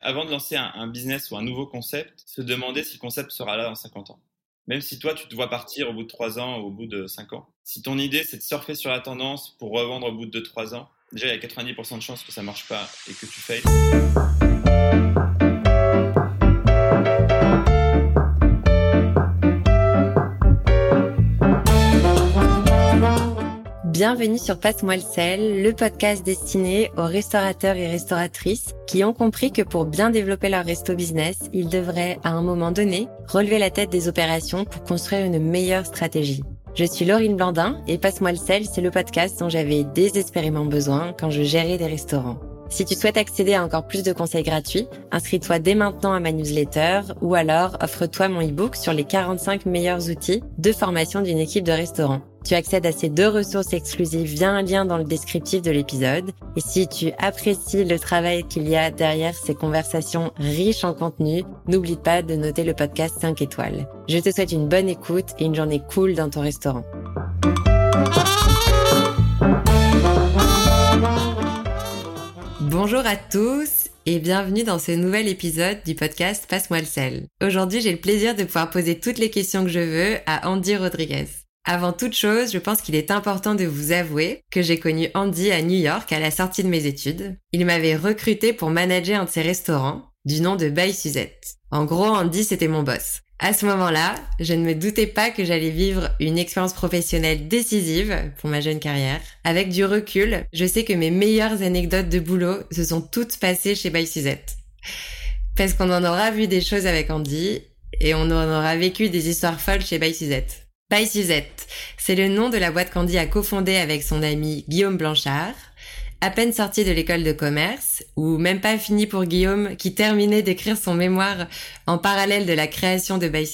avant de lancer un, business ou un nouveau concept, se demander si le concept sera là dans 50 ans. Même si toi, tu te vois partir au bout de 3 ans ou au bout de 5 ans. Si ton idée, c'est de surfer sur la tendance pour revendre au bout de 2-3 ans, déjà, il y a 90% de chances que ça marche pas et que tu failles. Bienvenue sur Passe-moi le sel, le podcast destiné aux restaurateurs et restauratrices qui ont compris que pour bien développer leur resto business, ils devraient, à un moment donné, relever la tête des opérations pour construire une meilleure stratégie. Je suis Laurine Blandin et Passe-moi le sel, c'est le podcast dont j'avais désespérément besoin quand je gérais des restaurants. Si tu souhaites accéder à encore plus de conseils gratuits, inscris-toi dès maintenant à ma newsletter ou alors offre-toi mon e-book sur les 45 meilleurs outils de formation d'une équipe de restaurant. Tu accèdes à ces deux ressources exclusives via un lien dans le descriptif de l'épisode. Et si tu apprécies le travail qu'il y a derrière ces conversations riches en contenu, n'oublie pas de noter le podcast 5 étoiles. Je te souhaite une bonne écoute et une journée cool dans ton restaurant. Bonjour à tous et bienvenue dans ce nouvel épisode du podcast Passe-moi le sel. Aujourd'hui, j'ai le plaisir de pouvoir poser toutes les questions que je veux à Andy Rodriguez. Avant toute chose, je pense qu'il est important de vous avouer que j'ai connu Andy à New York à la sortie de mes études. Il m'avait recruté pour manager un de ses restaurants, du nom de By Suzette. En gros, Andy, c'était mon boss. À ce moment-là, je ne me doutais pas que j'allais vivre une expérience professionnelle décisive pour ma jeune carrière. Avec du recul, je sais que mes meilleures anecdotes de boulot se sont toutes passées chez By Suzette. Parce qu'on en aura vu des choses avec Andy et on en aura vécu des histoires folles chez By Suzette. Suzette, c'est le nom de la boîte qu'Andy a cofondée avec son ami Guillaume Blanchard à peine sorti de l'école de commerce, ou même pas fini pour Guillaume, qui terminait d'écrire son mémoire en parallèle de la création de By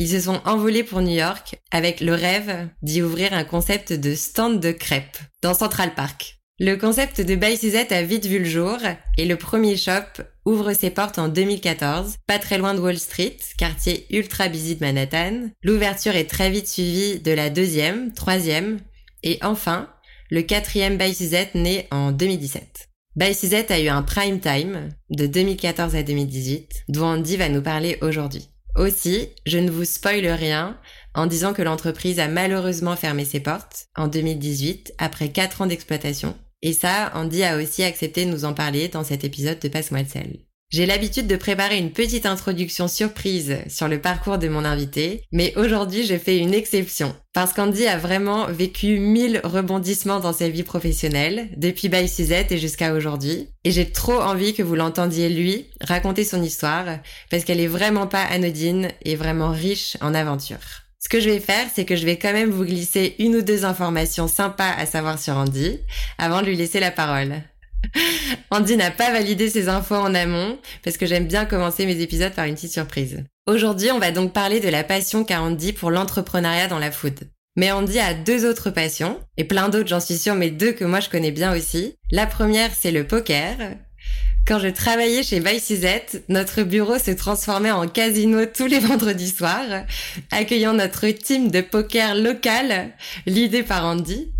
ils se sont envolés pour New York avec le rêve d'y ouvrir un concept de stand de crêpes dans Central Park. Le concept de By a vite vu le jour et le premier shop ouvre ses portes en 2014, pas très loin de Wall Street, quartier ultra busy de Manhattan. L'ouverture est très vite suivie de la deuxième, troisième et enfin le quatrième By CZ né en 2017. By CZ a eu un prime time de 2014 à 2018, dont Andy va nous parler aujourd'hui. Aussi, je ne vous spoile rien en disant que l'entreprise a malheureusement fermé ses portes en 2018 après 4 ans d'exploitation Et ça, Andy a aussi accepté de nous en parler dans cet épisode de Passe-moi le sel. J'ai l'habitude de préparer une petite introduction surprise sur le parcours de mon invité, mais aujourd'hui je fais une exception, parce qu'Andy a vraiment vécu mille rebondissements dans sa vie professionnelle, depuis By Suzette et jusqu'à aujourd'hui, et j'ai trop envie que vous l'entendiez lui raconter son histoire, parce qu'elle est vraiment pas anodine et vraiment riche en aventures. Ce que je vais faire, c'est que je vais quand même vous glisser une ou deux informations sympas à savoir sur Andy, avant de lui laisser la parole. Andy n'a pas validé ses infos en amont parce que j'aime bien commencer mes épisodes par une petite surprise. Aujourd'hui, on va donc parler de la passion qu'a Andy pour l'entrepreneuriat dans la food. Mais Andy a deux autres passions, et plein d'autres j'en suis sûre, mais deux que moi je connais bien aussi. La première, c'est le poker. Quand je travaillais chez Vice notre bureau se transformait en casino tous les vendredis soirs, accueillant notre team de poker local, l'idée par Andy.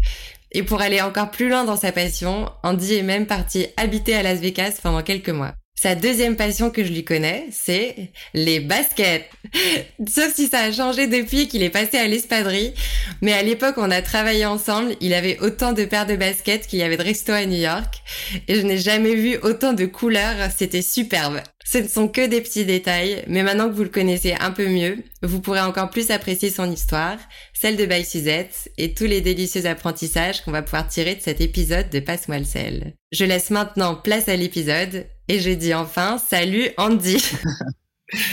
Et pour aller encore plus loin dans sa passion, Andy est même parti habiter à Las Vegas pendant quelques mois. Sa deuxième passion que je lui connais, c'est les baskets. Sauf si ça a changé depuis qu'il est passé à l'espadrille. Mais à l'époque, on a travaillé ensemble. Il avait autant de paires de baskets qu'il y avait de restos à New York. Et je n'ai jamais vu autant de couleurs. C'était superbe. Ce ne sont que des petits détails, mais maintenant que vous le connaissez un peu mieux, vous pourrez encore plus apprécier son histoire, celle de By Suzette et tous les délicieux apprentissages qu'on va pouvoir tirer de cet épisode de Passe-moi le sel. Je laisse maintenant place à l'épisode et je dis enfin salut Andy.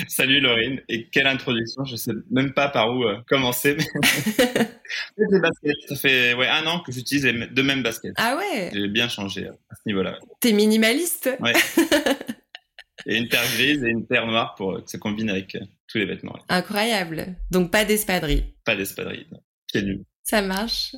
Salut Laurine, et quelle introduction, je sais même pas par où euh, commencer. baskets, ça fait ouais, un an que j'utilise les deux mêmes baskets. Ah ouais J'ai bien changé euh, à ce niveau-là. T'es minimaliste Ouais. et une paire grise et une paire noire pour que ça combine avec euh, tous les vêtements. Incroyable. Donc pas d'espadrille. Pas d'espadrille. C'est nul. Ça marche.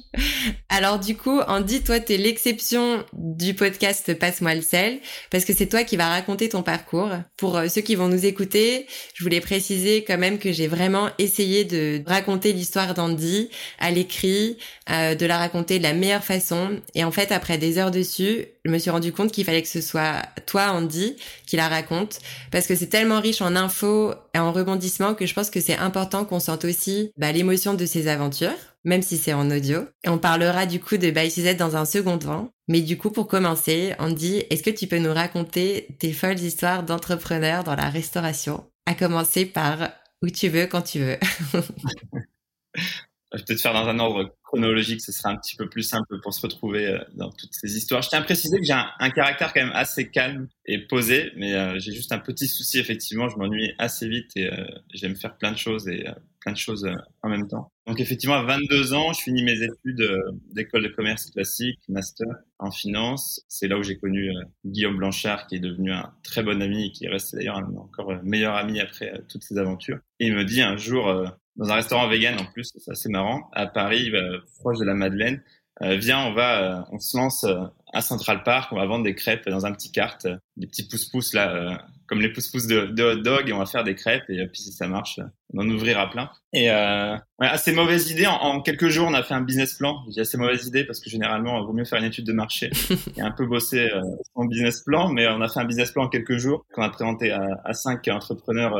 Alors du coup, Andy, toi, t'es l'exception du podcast Passe-moi le sel, parce que c'est toi qui vas raconter ton parcours. Pour euh, ceux qui vont nous écouter, je voulais préciser quand même que j'ai vraiment essayé de raconter l'histoire d'Andy à l'écrit, euh, de la raconter de la meilleure façon. Et en fait, après des heures dessus, je me suis rendu compte qu'il fallait que ce soit toi, Andy, qui la raconte, parce que c'est tellement riche en infos et en rebondissements que je pense que c'est important qu'on sente aussi bah, l'émotion de ces aventures même si c'est en audio. Et on parlera du coup de By dans un second temps. Mais du coup, pour commencer, Andy, est-ce que tu peux nous raconter tes folles histoires d'entrepreneurs dans la restauration? À commencer par où tu veux, quand tu veux. Je vais peut-être faire dans un ordre chronologique, ce sera un petit peu plus simple pour se retrouver euh, dans toutes ces histoires. Je tiens à préciser que j'ai un, caractère quand même assez calme et posé, mais euh, j'ai juste un petit souci, effectivement, je m'ennuie assez vite et euh, j'aime faire plein de choses et plein de choses en même temps. Donc effectivement, à 22 ans, je finis mes études d'école de commerce classique, master en finance. C'est là où j'ai connu Guillaume Blanchard, qui est devenu un très bon ami et qui reste d'ailleurs encore meilleur ami après toutes ces aventures. Et il me dit un jour, dans un restaurant vegan en plus, c'est assez marrant, à Paris, proche de la Madeleine. Euh, viens, on va, euh, on se lance euh, à Central Park, on va vendre des crêpes dans un petit cart, des petits pouces-pouces là, comme les pouces-pouces de, de, hot dog, et on va faire des crêpes, et puis si ça marche, on en ouvrira plein. Et ouais, assez mauvaise idée, en, quelques jours, on a fait un business plan. J'ai assez mauvaise idée parce que généralement, il vaut mieux faire une étude de marché et un peu bosser son business plan, mais on a fait un business plan en quelques jours qu'on a présenté à, à cinq entrepreneurs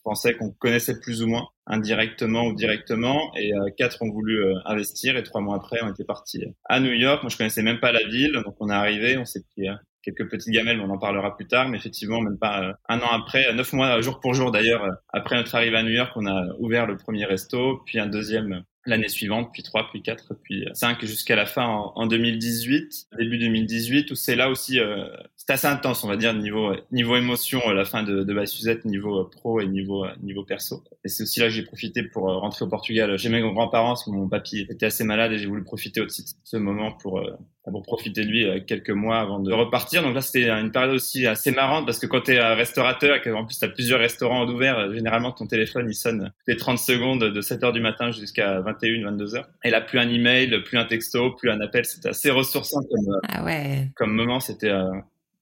français qu'on connaissait plus ou moins indirectement ou directement et euh, quatre ont voulu euh, investir et trois mois après on était parti à New York. Moi je connaissais même pas la ville donc on est arrivé, on s'est pris euh, quelques petites gamelles, mais on en parlera plus tard. Mais effectivement, même pas un an après, neuf mois jour pour jour d'ailleurs, après notre arrivée à New York, on a ouvert le premier resto, puis un deuxième l'année suivante, puis trois, puis quatre, puis cinq jusqu'à la fin en, 2018, début 2018, où c'est là aussi, euh, c'est assez intense, on va dire, niveau niveau émotion, la fin de, de Suzette, niveau pro et niveau niveau perso. Et c'est aussi là que j'ai profité pour rentrer au Portugal. J'ai mes grands-parents, parce que mon papy était assez malade et j'ai voulu profiter aussi de ce moment pour pour profiter de lui euh, quelques mois avant de repartir. Donc là, c'était une période aussi assez marrante parce que quand tu es restaurateur et qu'en plus tu as plusieurs restaurants ouverts, euh, généralement ton téléphone il sonne les 30 secondes de 7 heures du matin jusqu'à 21, 22 heures. Et là, plus un email, plus un texto, plus un appel, c'était assez ressourçant comme, euh, ah ouais. comme moment. C'était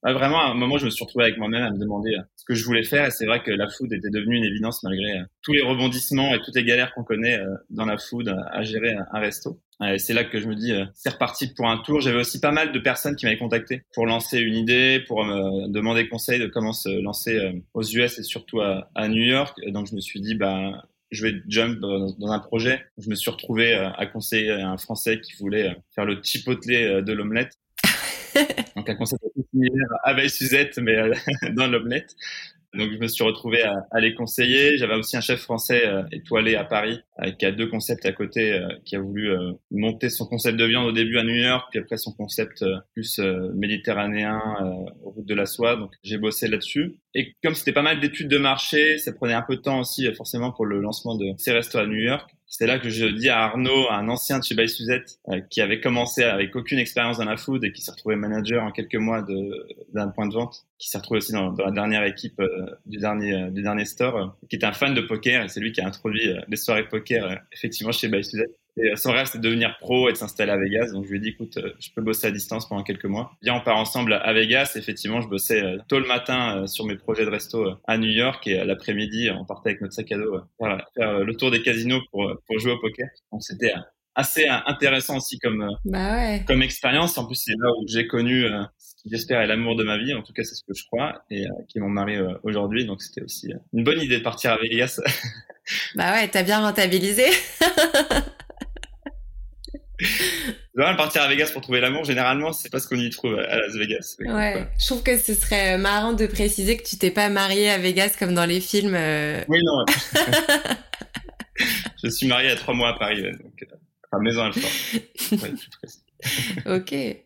vraiment à un moment, je me suis retrouvé avec moi-même à me demander ce que je voulais faire. Et c'est vrai que la food était devenue une évidence malgré tous les rebondissements et toutes les galères qu'on connaît dans la food à gérer un resto c'est là que je me dis, euh, c'est reparti pour un tour. J'avais aussi pas mal de personnes qui m'avaient contacté pour lancer une idée, pour me demander conseil de comment se lancer euh, aux US et surtout à, New York. donc je me suis dit, bah, je vais jump dans, un projet. Je me suis retrouvé euh, à conseiller un Français qui voulait faire le chipotelé de l'omelette. donc un concept similaire Veille Suzette, mais dans l'omelette. Donc je me suis retrouvé à, à les conseiller. J'avais aussi un chef français euh, étoilé à Paris euh, qui a deux concepts à côté, euh, qui a voulu monter son concept de viande au début à New York, puis après son concept plus méditerranéen aux routes de la soie. Donc j'ai bossé là-dessus. Et comme c'était pas mal d'études de marché, ça prenait un peu de temps aussi forcément pour le lancement de ces restos à New York. C'est là que je dis à Arnaud, un ancien de chez Bay Suzette, euh, qui avait commencé avec aucune expérience dans la food et qui s'est retrouvé manager en quelques mois d'un point de vente, qui s'est retrouvé aussi dans, la dernière équipe euh, du dernier euh, du dernier store, qui était un fan de poker et c'est lui qui a introduit les soirées poker effectivement chez Bay Suzette. Et son rêve, c'est de devenir pro et de s'installer à Vegas. Donc, je lui ai dit, écoute, euh, je peux bosser à distance pendant quelques mois. Viens, on part ensemble à Vegas. Effectivement, je bossais euh, tôt le matin euh, sur mes projets de resto à New York et l'après-midi, on partait avec notre sac à dos faire, le tour des casinos pour, pour jouer au poker. Donc, c'était assez intéressant aussi comme, bah ouais. comme expérience. En plus, c'est là où j'ai connu ce qui, j'espère, est l'amour de ma vie. En tout cas, c'est ce que je crois et qui est mon mari aujourd'hui. Donc, c'était aussi une bonne idée de partir à Vegas. bah ouais, t'as bien rentabilisé. Partir à Vegas pour trouver l'amour, généralement, c'est pas ce qu'on y trouve à Las Vegas. Ouais, je trouve que ce serait marrant de préciser que tu t'es pas marié à Vegas comme dans les films. Euh. Oui, non. je suis marié à trois mois à Paris, donc, euh, enfin, maison à ouais, ok. Et,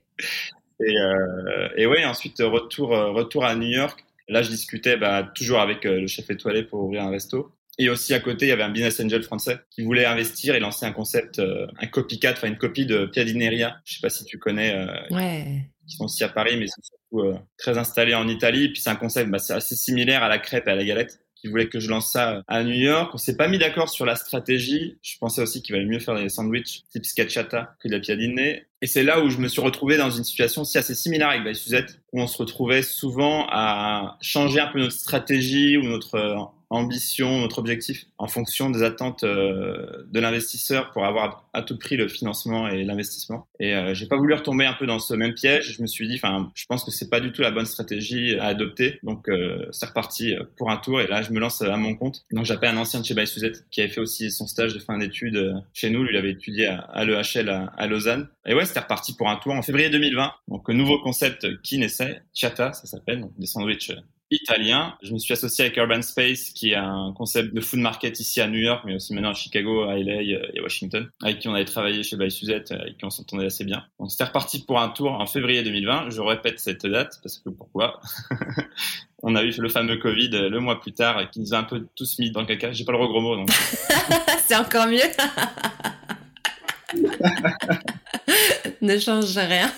euh, et ouais, ensuite, retour, retour à New York. Là, je discutais bah, toujours avec le chef étoilé pour ouvrir un resto. Et aussi à côté, il y avait un business angel français qui voulait investir et lancer un concept, euh, un copycat, enfin une copie de Piadineria. Je sais pas si tu connais. Euh, ouais. Qui sont aussi à Paris, mais ils sont surtout euh, très installés en Italie. puis c'est un concept, bah, c'est assez similaire à la crêpe et à la galette. Qui voulait que je lance ça à New York. On s'est pas mis d'accord sur la stratégie. Je pensais aussi qu'il valait mieux faire des sandwichs type scacciata que de la piadine. Et c'est là où je me suis retrouvé dans une situation aussi assez similaire avec By Suzette, où on se retrouvait souvent à changer un peu notre stratégie ou notre ambition, notre objectif en fonction des attentes euh, de l'investisseur pour avoir à tout prix le financement et l'investissement. Et euh, j'ai pas voulu retomber un peu dans ce même piège. Je me suis dit, enfin, je pense que c'est pas du tout la bonne stratégie à adopter. Donc euh, c'est reparti pour un tour et là je me lance à mon compte. Donc j'appelle un ancien de chez By qui avait fait aussi son stage de fin d'études euh, chez nous. Lui il avait étudié à, l'EHL à, Lausanne. Et ouais, c'était reparti pour un tour en février 2020. Donc nouveau concept qui naissait, Chata, ça s'appelle, des sandwichs italien. Je me suis associé avec Urban Space, qui est un concept de food market ici à New York, mais aussi maintenant à Chicago, à LA et à Washington, avec qui on avait travaillé chez By Suzette, avec qui on s'entendait assez bien. Donc c'était reparti pour un tour en février 2020. Je répète cette date, parce que pourquoi On a eu le fameux Covid le mois plus tard, qui nous a un peu tous mis dans le caca. J'ai pas le gros mot, donc. C'est encore mieux. ne change rien.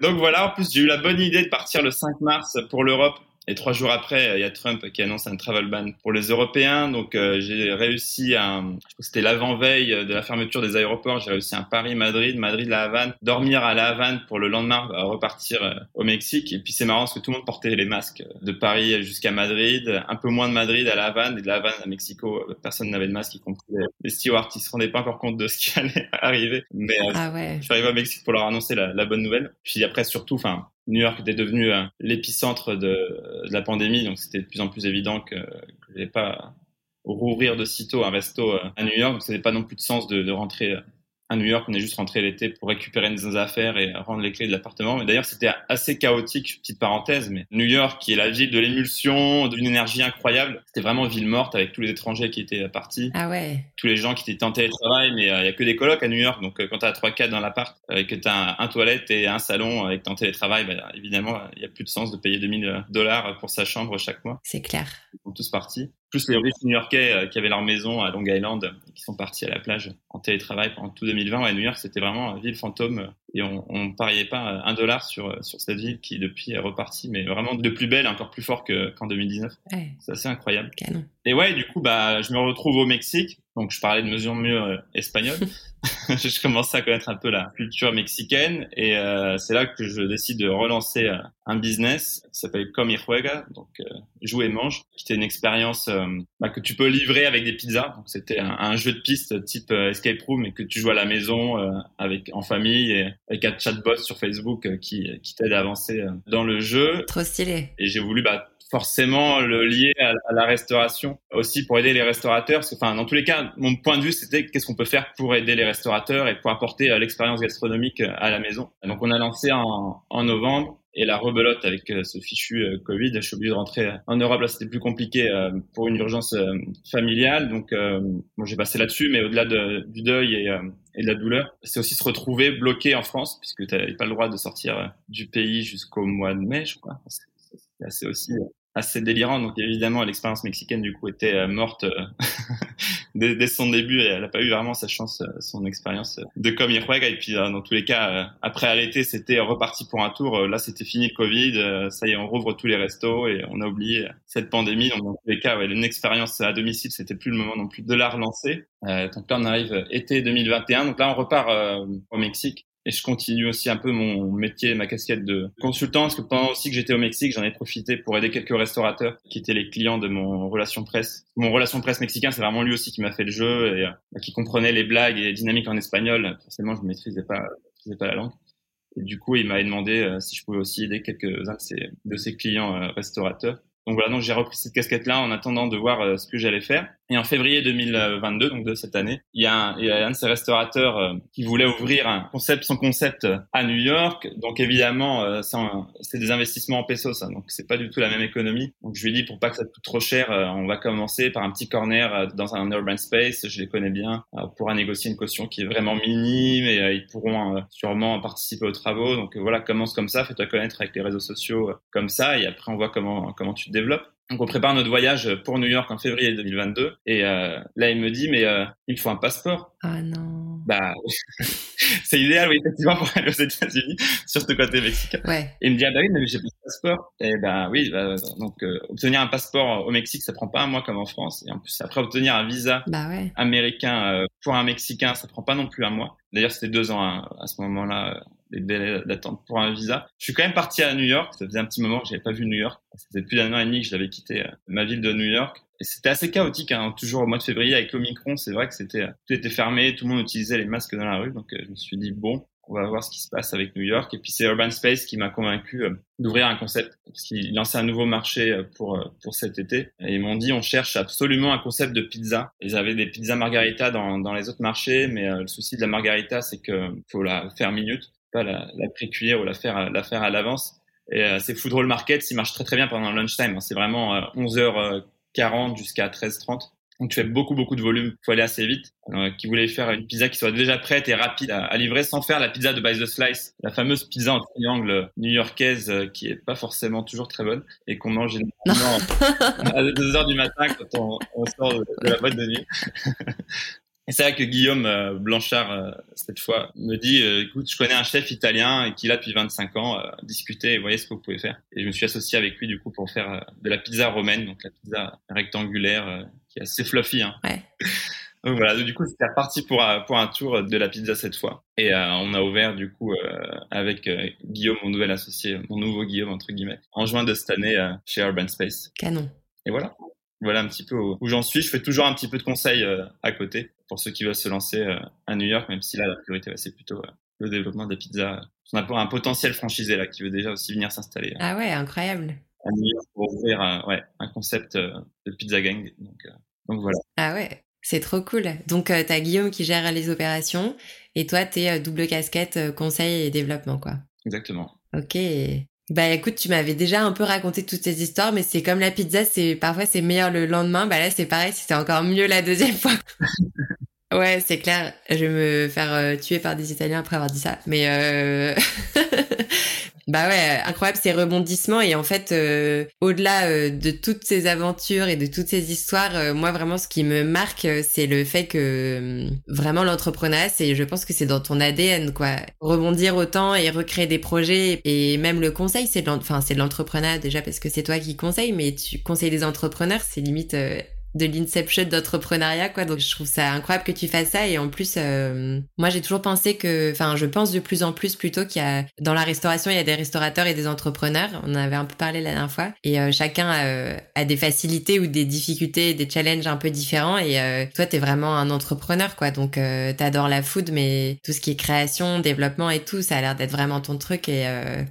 Donc voilà, en plus j'ai eu la bonne idée de partir le 5 mars pour l'Europe et trois jours après, il y a Trump qui annonce un travel ban pour les Européens. Donc euh, j'ai réussi à, je crois que c'était l'avant-veille de la fermeture des aéroports, j'ai réussi à Paris-Madrid, Madrid-La Havane, dormir à La Havane pour le lendemain repartir euh, au Mexique. Et puis c'est marrant parce que tout le monde portait les masques de Paris jusqu'à Madrid, un peu moins de Madrid à La Havane et de La Havane à Mexico, personne n'avait de masque, y compris les stewards qui se rendaient pas encore compte de ce qui allait arriver. Mais euh, ah ouais. je suis arrivé au Mexique pour leur annoncer la, la bonne nouvelle. Puis après surtout, enfin New York était devenu euh, l'épicentre de, la pandémie, donc c'était de plus en plus évident que, je n'allais pas rouvrir de sitôt un resto euh, à New York, donc ça n'avait pas non plus de sens de, de rentrer euh, à New York, on est juste rentré l'été pour récupérer nos affaires et rendre les clés de l'appartement. Mais d'ailleurs, c'était assez chaotique, petite parenthèse, mais New York, qui est la ville de l'émulsion, d'une énergie incroyable, c'était vraiment ville morte avec tous les étrangers qui étaient partis. Ah ouais. Tous les gens qui étaient en télétravail, mais il y a que des colocs à New York. Donc, quand tu as 3-4 dans l'appart, et que tu as un, toilette et un salon avec ton télétravail, bah, évidemment, il n'y a plus de sens de payer 2000 dollars pour sa chambre chaque mois. C'est clair. Ils sont tous partis plus les riches new-yorkais euh, qui avaient leur maison à Long Island et qui sont partis à la plage en télétravail pendant tout 2020. À New York, c'était vraiment une ville fantôme euh, et on, on pariait pas un dollar sur euh, sur cette ville qui depuis est repartie, mais vraiment de plus belle, encore plus fort qu'en 2019. C'est assez incroyable. Canon. Et ouais, du coup, bah, je me retrouve au Mexique. Donc, je parlais de mesure mieux espagnol. je commençais à connaître un peu la culture mexicaine et euh, c'est là que je décide de relancer euh, un business qui s'appelle Come y Juega, donc euh, joue et mange, qui était une expérience euh, bah, que tu peux livrer avec des pizzas. Donc c'était un, un, jeu de piste type escape room et que tu joues à la maison avec en famille et avec un chatbot sur Facebook qui qui t'aide à avancer dans le jeu. Trop stylé. Et j'ai voulu bah forcément le lier à, la restauration aussi pour aider les restaurateurs. Enfin, dans tous les cas, mon point de vue, c'était qu'est-ce qu'on peut faire pour aider les restaurateurs et pour apporter l'expérience gastronomique à la maison. Donc, on a lancé en, novembre et la rebelote avec euh, ce fichu euh, Covid. Je suis obligé de rentrer en Europe. Là, c'était plus compliqué euh, pour une urgence familiale. Donc, bon, j'ai passé là-dessus. Mais au-delà de, du deuil et, de la douleur, c'est aussi se retrouver bloqué en France, puisque tu n'avais pas le droit de sortir du pays jusqu'au mois de mai, je crois. C'est aussi assez délirant. Donc évidemment, l'expérience mexicaine du coup était euh, morte euh, dès, son début et elle n'a pas eu vraiment sa chance, euh, son expérience de comme Et puis dans tous les cas, après l'été, c'était reparti pour un tour. Là, c'était fini le Covid. Ça y est, on rouvre tous les restos et on a oublié cette pandémie. Donc dans tous les cas, ouais, une expérience à domicile, c'était plus le moment non plus de la relancer. donc là, on arrive été 2021. Donc là, on repart au Mexique et je continue aussi un peu mon métier, ma casquette de consultant, parce que pendant aussi que j'étais au Mexique, j'en ai profité pour aider quelques restaurateurs qui étaient les clients de mon relation presse. Mon relation presse mexicain, c'est vraiment lui aussi qui m'a fait le jeu et euh, qui comprenait les blagues et les dynamiques en espagnol. Forcément, je ne maîtrisais pas, maîtrisais pas la langue. Et du coup, il m'a demandé euh, si je pouvais aussi aider quelques-uns de ses, de ses clients euh, restaurateurs. Donc voilà, donc j'ai repris cette casquette-là en attendant de voir ce que j'allais faire. Et en février 2022, donc de cette année, il y a un, il y a un de ces restaurateurs euh, qui voulait ouvrir un concept, son concept à New York. Donc évidemment, euh, c'est des investissements en pesos, ça, donc c'est pas du tout la même économie. Donc je lui dit pour pas que ça coûte trop cher, euh, on va commencer par un petit corner dans un urban space. Je les connais bien. on pourra négocier une caution qui est vraiment minime et ils pourront sûrement participer aux travaux. Donc voilà, commence comme ça, fais-toi connaître avec les réseaux sociaux comme ça, et après on voit comment comment tu te développes. Donc on prépare notre voyage pour New York en février 2022 et euh, là il me dit mais euh, il faut un passeport. Ah non. Bah c'est idéal oui effectivement pour aller aux États-Unis surtout côté mexicain. Ouais. Et il me dit ah bah oui mais j'ai plus de passeport. Et ben oui bah, donc euh, obtenir un passeport au Mexique ça prend pas un mois comme en France et en plus après obtenir un visa bah ouais. américain euh, pour un Mexicain ça prend pas non plus un mois. D'ailleurs c'était deux ans à ce moment-là les délais d'attente pour un visa. Je suis quand même parti à New York. Ça faisait un petit moment que j'avais pas vu New York. C'était plus d'un an et demi que j'avais quitté euh, ma ville de New York. Et c'était assez chaotique, hein, toujours au mois de février avec l'Omicron. C'est vrai que c'était euh, tout était fermé, tout le monde utilisait les masques dans la rue. Donc euh, je me suis dit bon, on va voir ce qui se passe avec New York. Et puis c'est Urban Space qui m'a convaincu d'ouvrir un concept parce qu'ils lançaient un nouveau marché pour pour cet été. Et ils m'ont dit on cherche absolument un concept de pizza. Ils avaient des pizzas margarita dans dans les autres marchés, mais le souci de la margarita c'est que faut la faire minute pas la, la ou la faire, la faire à l'avance. Et euh, c'est Food Roll Market, il marche très très bien pendant le lunchtime. C'est vraiment euh, 11h40 jusqu'à 13h30. Donc tu fais beaucoup beaucoup de volume, faut aller assez vite. Euh, qui voulait faire une pizza qui soit déjà prête et rapide à, livrer sans faire la pizza de By the Slice, la fameuse pizza en triangle new-yorkaise euh, qui est pas forcément toujours très bonne et qu'on mange généralement à 2 heures du matin quand on, on sort de, de, la boîte de nuit. Et c'est vrai que Guillaume euh, Blanchard, euh, cette fois, me dit, écoute, je connais un chef italien qui, là, depuis 25 ans, discutait et voyez ce que vous pouvez faire. Et je me suis associé avec lui, du coup, pour faire de la pizza romaine, donc la pizza rectangulaire, qui est assez fluffy. Hein. Ouais. donc voilà, du coup, c'était reparti pour, pour un tour de la pizza cette fois. Et on a ouvert, du coup, avec Guillaume, mon nouvel associé, mon nouveau Guillaume, entre guillemets, en juin de cette année chez Urban Space. Canon. Et voilà voilà un petit peu où, j'en suis. Je fais toujours un petit peu de conseils à côté pour ceux qui veulent se lancer euh, à New York, même si là, la priorité, c'est plutôt euh, le développement des pizzas. On a un potentiel franchisé là qui veut déjà aussi venir s'installer. Ah ouais, incroyable. À New York pour ouvrir un, ouais, un concept euh, de pizza gang. Donc, donc voilà. Ah ouais, c'est trop cool. Donc tu as Guillaume qui gère les opérations et toi, tu es double casquette conseil et développement, quoi. Exactement. Ok. Bah écoute, tu m'avais déjà un peu raconté toutes ces histoires, mais c'est comme la pizza, c'est parfois c'est meilleur le lendemain. Bah là c'est pareil, c'était encore mieux la deuxième fois. Ouais, c'est clair. Je vais me faire euh, tuer par des Italiens après avoir dit ça. Mais euh... bah ouais, incroyable ces rebondissements et en fait, euh, au-delà euh, de toutes ces aventures et de toutes ces histoires, moi vraiment ce qui me marque, c'est le fait que vraiment l'entrepreneuriat, c'est, je pense que c'est dans ton ADN quoi. Rebondir autant et recréer des projets et même le conseil, c'est de l'entrepreneuriat déjà parce que c'est toi qui conseilles, mais tu conseilles des entrepreneurs, c'est limite de l'inception d'entrepreneuriat, quoi. Donc je trouve ça incroyable que tu fasses ça. Et en plus, euh, moi j'ai toujours pensé que, enfin, je pense de plus en plus plutôt qu'il y a dans la restauration, il y a des restaurateurs et des entrepreneurs. On en avait un peu parlé la dernière fois. Et euh, chacun a, des facilités ou des difficultés, des challenges un peu différents. Et euh, toi, t'es vraiment un entrepreneur, quoi. Donc t'adores la food, mais tout ce qui est création, développement et tout, ça a l'air d'être vraiment ton truc. Et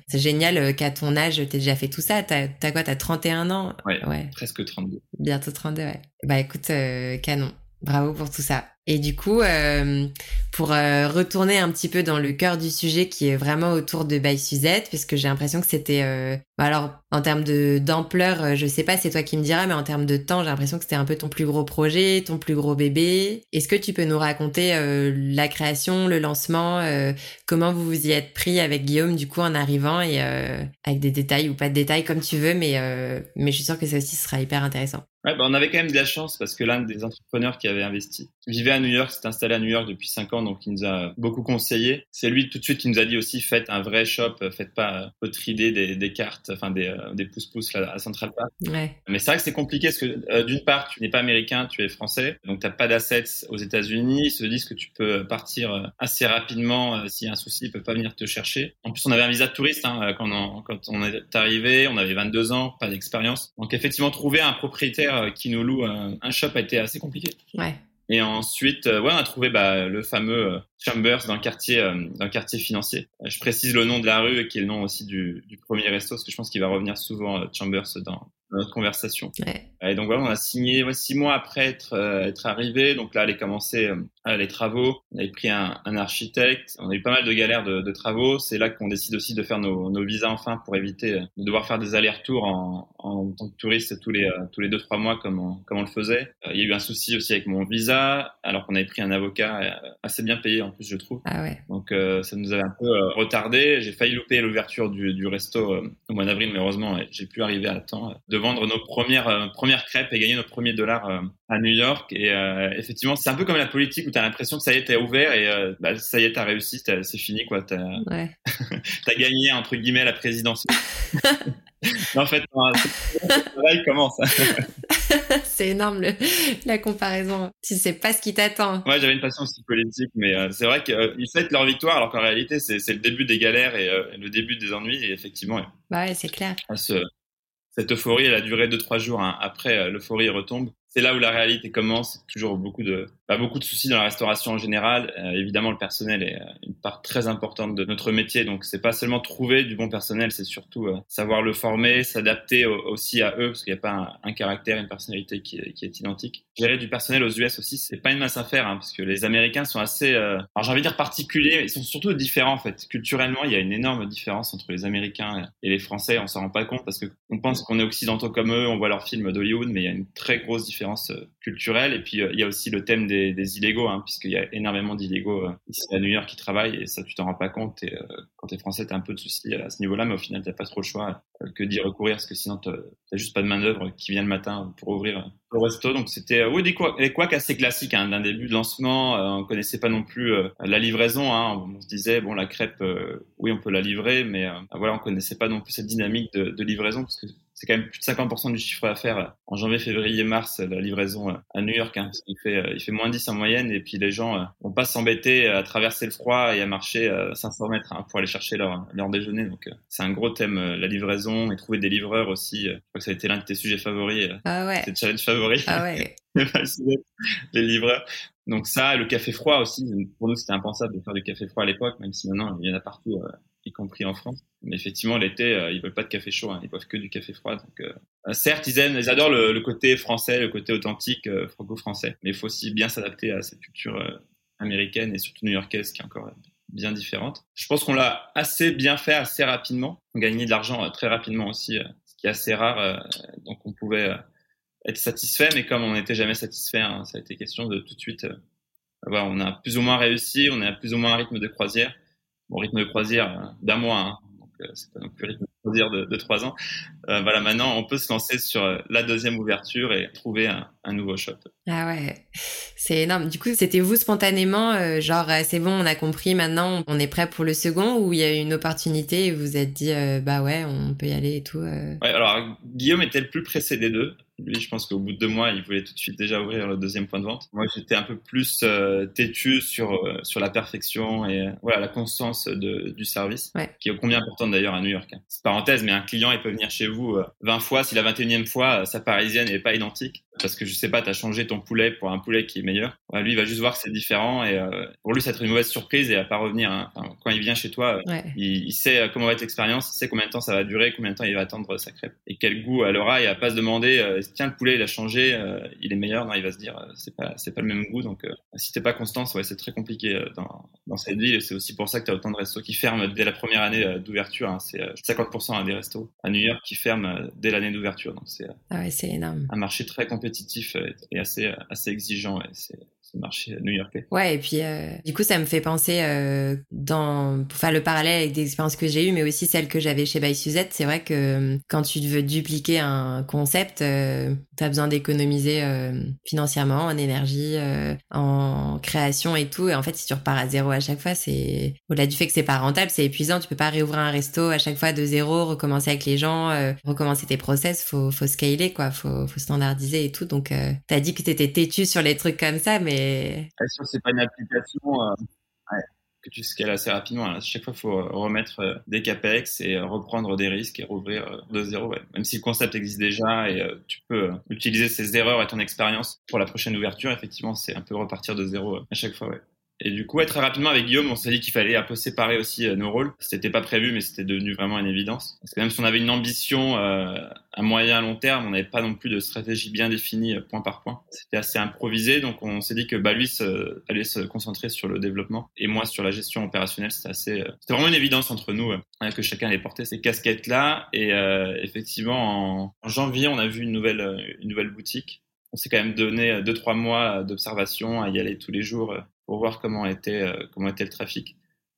c'est génial qu'à ton âge, t'aies déjà fait tout ça. T'as as quoi? T'as 31 ans? Ouais. ouais. Presque 32. Bientôt 32, ouais. Bah écoute, euh, canon. Bravo pour tout ça. Et du coup, euh, pour euh, retourner un petit peu dans le cœur du sujet qui est vraiment autour de By Suzette, parce que j'ai l'impression que c'était, euh, bah alors en termes de d'ampleur, euh, je sais pas, c'est toi qui me diras, mais en termes de temps, j'ai l'impression que c'était un peu ton plus gros projet, ton plus gros bébé. Est-ce que tu peux nous raconter la création, le lancement, comment vous vous y êtes pris avec Guillaume du coup en arrivant et avec des détails ou pas de détails comme tu veux, mais mais je suis sûre que ça aussi sera hyper intéressant. Ouais, bah on avait quand même de la chance parce que l'un des entrepreneurs qui avait investi vivait à New York, s'est installé à New York depuis 5 ans, donc il nous a beaucoup conseillé. C'est lui tout de suite qui nous a dit aussi faites un vrai shop, faites pas votre idée des, des cartes, enfin des, euh, des pouces-pouces à Central Park. Ouais. Mais c'est vrai que c'est compliqué parce que euh, d'une part, tu n'es pas américain, tu es français, donc t'as pas d'assets aux États-Unis. Ils se disent que tu peux partir euh, assez rapidement s'il y a un souci, ils peuvent pas venir te chercher. En plus, on avait un visa de touriste hein, quand, on, quand on est arrivé, on avait 22 ans, pas d'expérience. Donc effectivement, trouver un propriétaire qui nous loue un, un shop a été assez compliqué. Ouais. Et ensuite, euh, ouais, on a trouvé bah, le fameux euh, Chambers dans le quartier, euh, dans le quartier financier. Je précise le nom de la rue qui est le nom aussi du, du premier resto, parce que je pense qu'il va revenir souvent Chambers dans, notre conversation. Ouais. Et donc voilà, on a signé ouais, six mois après être, euh, être arrivé. Donc là, elle commencé euh, les travaux. On avait pris un, un, architecte. On a eu pas mal de galères de, de travaux. C'est là qu'on décide aussi de faire nos, nos, visas enfin pour éviter euh, de devoir faire des allers-retours en, en, tant que touriste tous les euh, tous les deux trois mois comme on, comme on le faisait. il y a eu un souci aussi avec mon visa, alors qu'on avait pris un avocat assez bien payé en plus, je trouve. Ah ouais. Donc ça nous avait un peu retardé. J'ai failli louper l'ouverture du, du resto au mois d'avril, mais heureusement, j'ai pu arriver à temps de vendre nos premières, euh, premières crêpes et gagner nos premiers dollars euh, à New York. Et euh, effectivement, c'est un peu comme la politique où tu as l'impression que ça y est, t'es ouvert et bah, ça y est, t'as réussi, c'est fini, quoi. T'as ouais. as gagné, entre guillemets, la présidence. en fait, le travail commence. c'est énorme le, la comparaison. Tu sais pas ce qui t'attend. Ouais, j'avais une passion aussi politique, mais c'est vrai qu'ils fêtent leur victoire, alors qu'en réalité, c'est le début des galères et le début des ennuis. Et effectivement, bah ouais, c'est clair. Cette euphorie, elle a duré deux trois jours. Hein. Après, euh, l'euphorie retombe. C'est là où la réalité commence. Toujours beaucoup de pas beaucoup de soucis dans la restauration en général. Euh, évidemment, le personnel est euh, une part très importante de notre métier. Donc, c'est pas seulement trouver du bon personnel, c'est surtout euh, savoir le former, s'adapter aussi à eux, parce qu'il n'y a pas un, caractère, une personnalité qui est, qui est, identique. Gérer du personnel aux US aussi, c'est pas une masse à faire, hein, parce que les Américains sont assez, alors j'ai envie de dire particuliers, ils sont surtout différents en fait. Culturellement, il y a une énorme différence entre les Américains et les Français. On s'en rend pas compte parce que on pense qu'on est occidentaux comme eux, on voit leurs films d'Hollywood, mais il y a une très grosse différence culturelle. Et puis, il y a aussi le thème des illégaux, hein, puisqu'il y a énormément d'illégaux euh, ici à New York qui travaillent et ça tu t'en rends pas compte. Et, euh, quand t'es français, t'as un peu de soucis à ce niveau-là, mais au final t'as pas trop le choix euh, que d'y recourir, parce que sinon t'as juste pas de main d'œuvre qui vient le matin pour ouvrir le resto. Donc c'était oui des quoi des couacs assez classiques hein, d'un début de lancement. on connaissait pas non plus la livraison. Hein, on se disait bon la crêpe, oui on peut la livrer, mais voilà on connaissait pas non plus cette dynamique de, de livraison parce que c'est quand même plus de 50% du chiffre d'affaires euh, en janvier, février, mars, la livraison euh, à New York. Hein, il fait, euh, il fait moins 10 en moyenne et puis les gens vont pas s'embêter à traverser le froid et à marcher 500 mètres hein, pour aller chercher leur, leur déjeuner. Donc c'est un gros thème, la livraison et trouver des livreurs aussi. Je crois que ça a été l'un de tes sujets favoris. Ah ouais. Tes challenges favoris. Ah ouais. les livreurs. Donc ça, le café froid aussi. Pour nous, c'était impensable de faire du café froid à l'époque, même si maintenant il y en a partout y compris en France. Mais effectivement, l'été, euh, ils veulent pas de café chaud, hein, ils boivent que du café froid. Euh, euh, certes, ils adorent le, côté français, le côté authentique franco-français, mais il faut aussi bien s'adapter à cette culture américaine et surtout new-yorkaise qui est encore bien différente. Je pense qu'on l'a assez bien fait assez rapidement, on gagnait de l'argent très rapidement aussi, ce qui est assez rare. donc, on pouvait être satisfait, mais comme on n'était jamais satisfait, hein, ça a été question de tout de suite. Voilà, on a plus ou moins réussi, on a plus ou moins un rythme de croisière mon rythme de croisière euh, d'un mois, hein, donc euh, c'est pas non plus rythme de croisière de, de trois ans. Euh, voilà, maintenant on peut se lancer sur euh, la deuxième ouverture et trouver un, un nouveau shop. Ah ouais, c'est énorme. Du coup, c'était vous spontanément, genre c'est bon, on a compris, maintenant on est prêt pour le second, ou il y a eu une opportunité et vous vous êtes dit bah ouais, on peut y aller et tout. Ouais, alors Guillaume était le plus pressé des deux. Lui, je pense qu'au bout de deux mois, il voulait tout de suite déjà ouvrir le deuxième point de vente. Moi, j'étais un peu plus euh, têtu sur euh, sur la perfection et voilà la constance de, du service, qui est combien importante d'ailleurs à New York. Hein. Parenthèse, mais un client, il peut venir chez vous 20 fois. Si la 21e fois, sa parisienne n'est pas identique, parce que je sais pas, tu as changé ton poulet pour un poulet qui est meilleur. lui, il va juste voir que c'est différent et pour lui, ça va être une mauvaise surprise et à pas revenir. Hein. quand il vient chez toi, il, il, sait comment va être l'expérience, il sait combien de temps ça va durer, combien de temps il va attendre sa crêpe et quel goût elle aura. Il va pas se demander tiens le poulet il a changé, euh, il est meilleur. Non, il va se dire euh, c'est pas c'est pas le même goût. Donc euh, si t'es pas constant, ouais, c'est très compliqué dans, dans cette ville. C'est aussi pour ça que tu as autant de restos qui ferment dès la première année d'ouverture. Hein. C'est 50% des restos à New York qui ferment dès l'année d'ouverture. Donc c'est ah ouais, c'est énorme. Un marché très compétitif et assez assez exigeant. C'est ce marché new-yorkais. Ouais, et puis euh, du coup, ça me fait penser euh, dans pour faire le parallèle avec des expériences que j'ai eues, mais aussi celles que j'avais chez By Suzette. C'est vrai que euh, quand tu veux dupliquer un concept, euh, tu as besoin d'économiser euh, financièrement, en énergie, en création et tout. Et en fait, si tu repars à zéro à chaque fois, c'est au-delà du fait que c'est pas rentable, c'est épuisant. Tu peux pas réouvrir un resto à chaque fois de zéro, recommencer avec les gens, recommencer tes process. Faut faut scaler quoi, faut faut standardiser et tout. Donc, tu as dit que t'étais têtu sur les trucs comme ça, mais c'est pas une application euh, que tu scales assez rapidement. À chaque fois, il faut euh, remettre euh, des capex et reprendre des risques et rouvrir de zéro. Même si le concept existe déjà et tu peux utiliser ces erreurs et ton expérience pour la prochaine ouverture, effectivement, c'est un peu repartir de zéro à chaque fois. Et du coup, très rapidement avec Guillaume, on s'est dit qu'il fallait un peu séparer aussi euh, nos rôles. C'était pas prévu, mais c'était devenu vraiment une évidence. Parce que même si on avait une ambition euh, à moyen long terme, on n'avait pas non plus de stratégie bien définie euh, point par point. C'était assez improvisé, donc on s'est dit que bah, lui allait se concentrer sur le développement et moi sur la gestion opérationnelle. C'était assez, c'était vraiment une évidence entre nous que chacun allait porter ces casquettes-là. Et effectivement, en, en, janvier, on a vu une nouvelle, une nouvelle boutique on s'est quand même donné deux trois mois d'observation à y aller tous les jours pour voir comment était euh, comment était le trafic.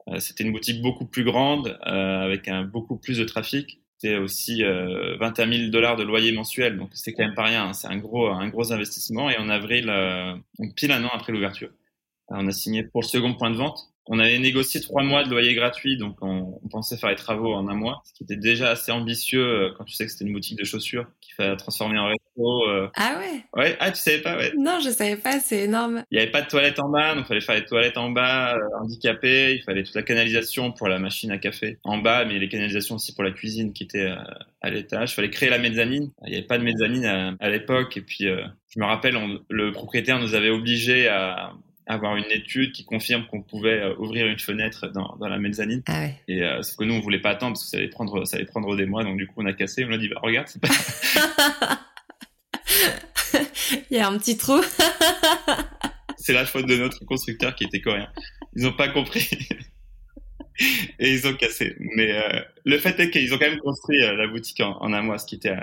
Euh, c'était une boutique beaucoup plus grande euh, avec un beaucoup plus de trafic. C'était aussi 21 000 dollars de loyer mensuel, donc c'est quand même pas rien. Hein. C'est un gros un gros investissement. Et en avril, pile un an après l'ouverture, on a signé pour le second point de vente on avait négocié trois mois de loyer gratuit, donc on, pensait faire les travaux en un mois, ce qui était déjà assez ambitieux euh, quand tu sais que c'était une boutique de chaussures qu'il fallait transformer en resto. Euh. Ah ouais? Ouais, ah tu savais pas, ouais. Non, je savais pas, c'est énorme. Il y avait pas de toilettes en bas, donc il fallait faire les toilettes en bas, euh, handicapées, il fallait toute la canalisation pour la machine à café en bas, mais les canalisations aussi pour la cuisine qui était à l'étage. Il fallait créer la mezzanine. Il n'y avait pas de mezzanine à, l'époque, et puis je me rappelle, le propriétaire nous avait obligés à avoir une étude qui confirme qu'on pouvait euh, ouvrir une fenêtre dans, dans la mezzanine. Ah ouais. Et euh, ce que nous on voulait pas attendre parce que ça allait prendre ça allait prendre des mois. Donc du coup on a cassé. On a dit bah regarde c'est pas. Il y a un petit trou. c'est la faute de notre constructeur qui était coréen. Ils ont pas compris. et ils ont cassé. Mais euh, le fait est qu'ils ont quand même construit euh, la boutique en, en, un mois, ce qui était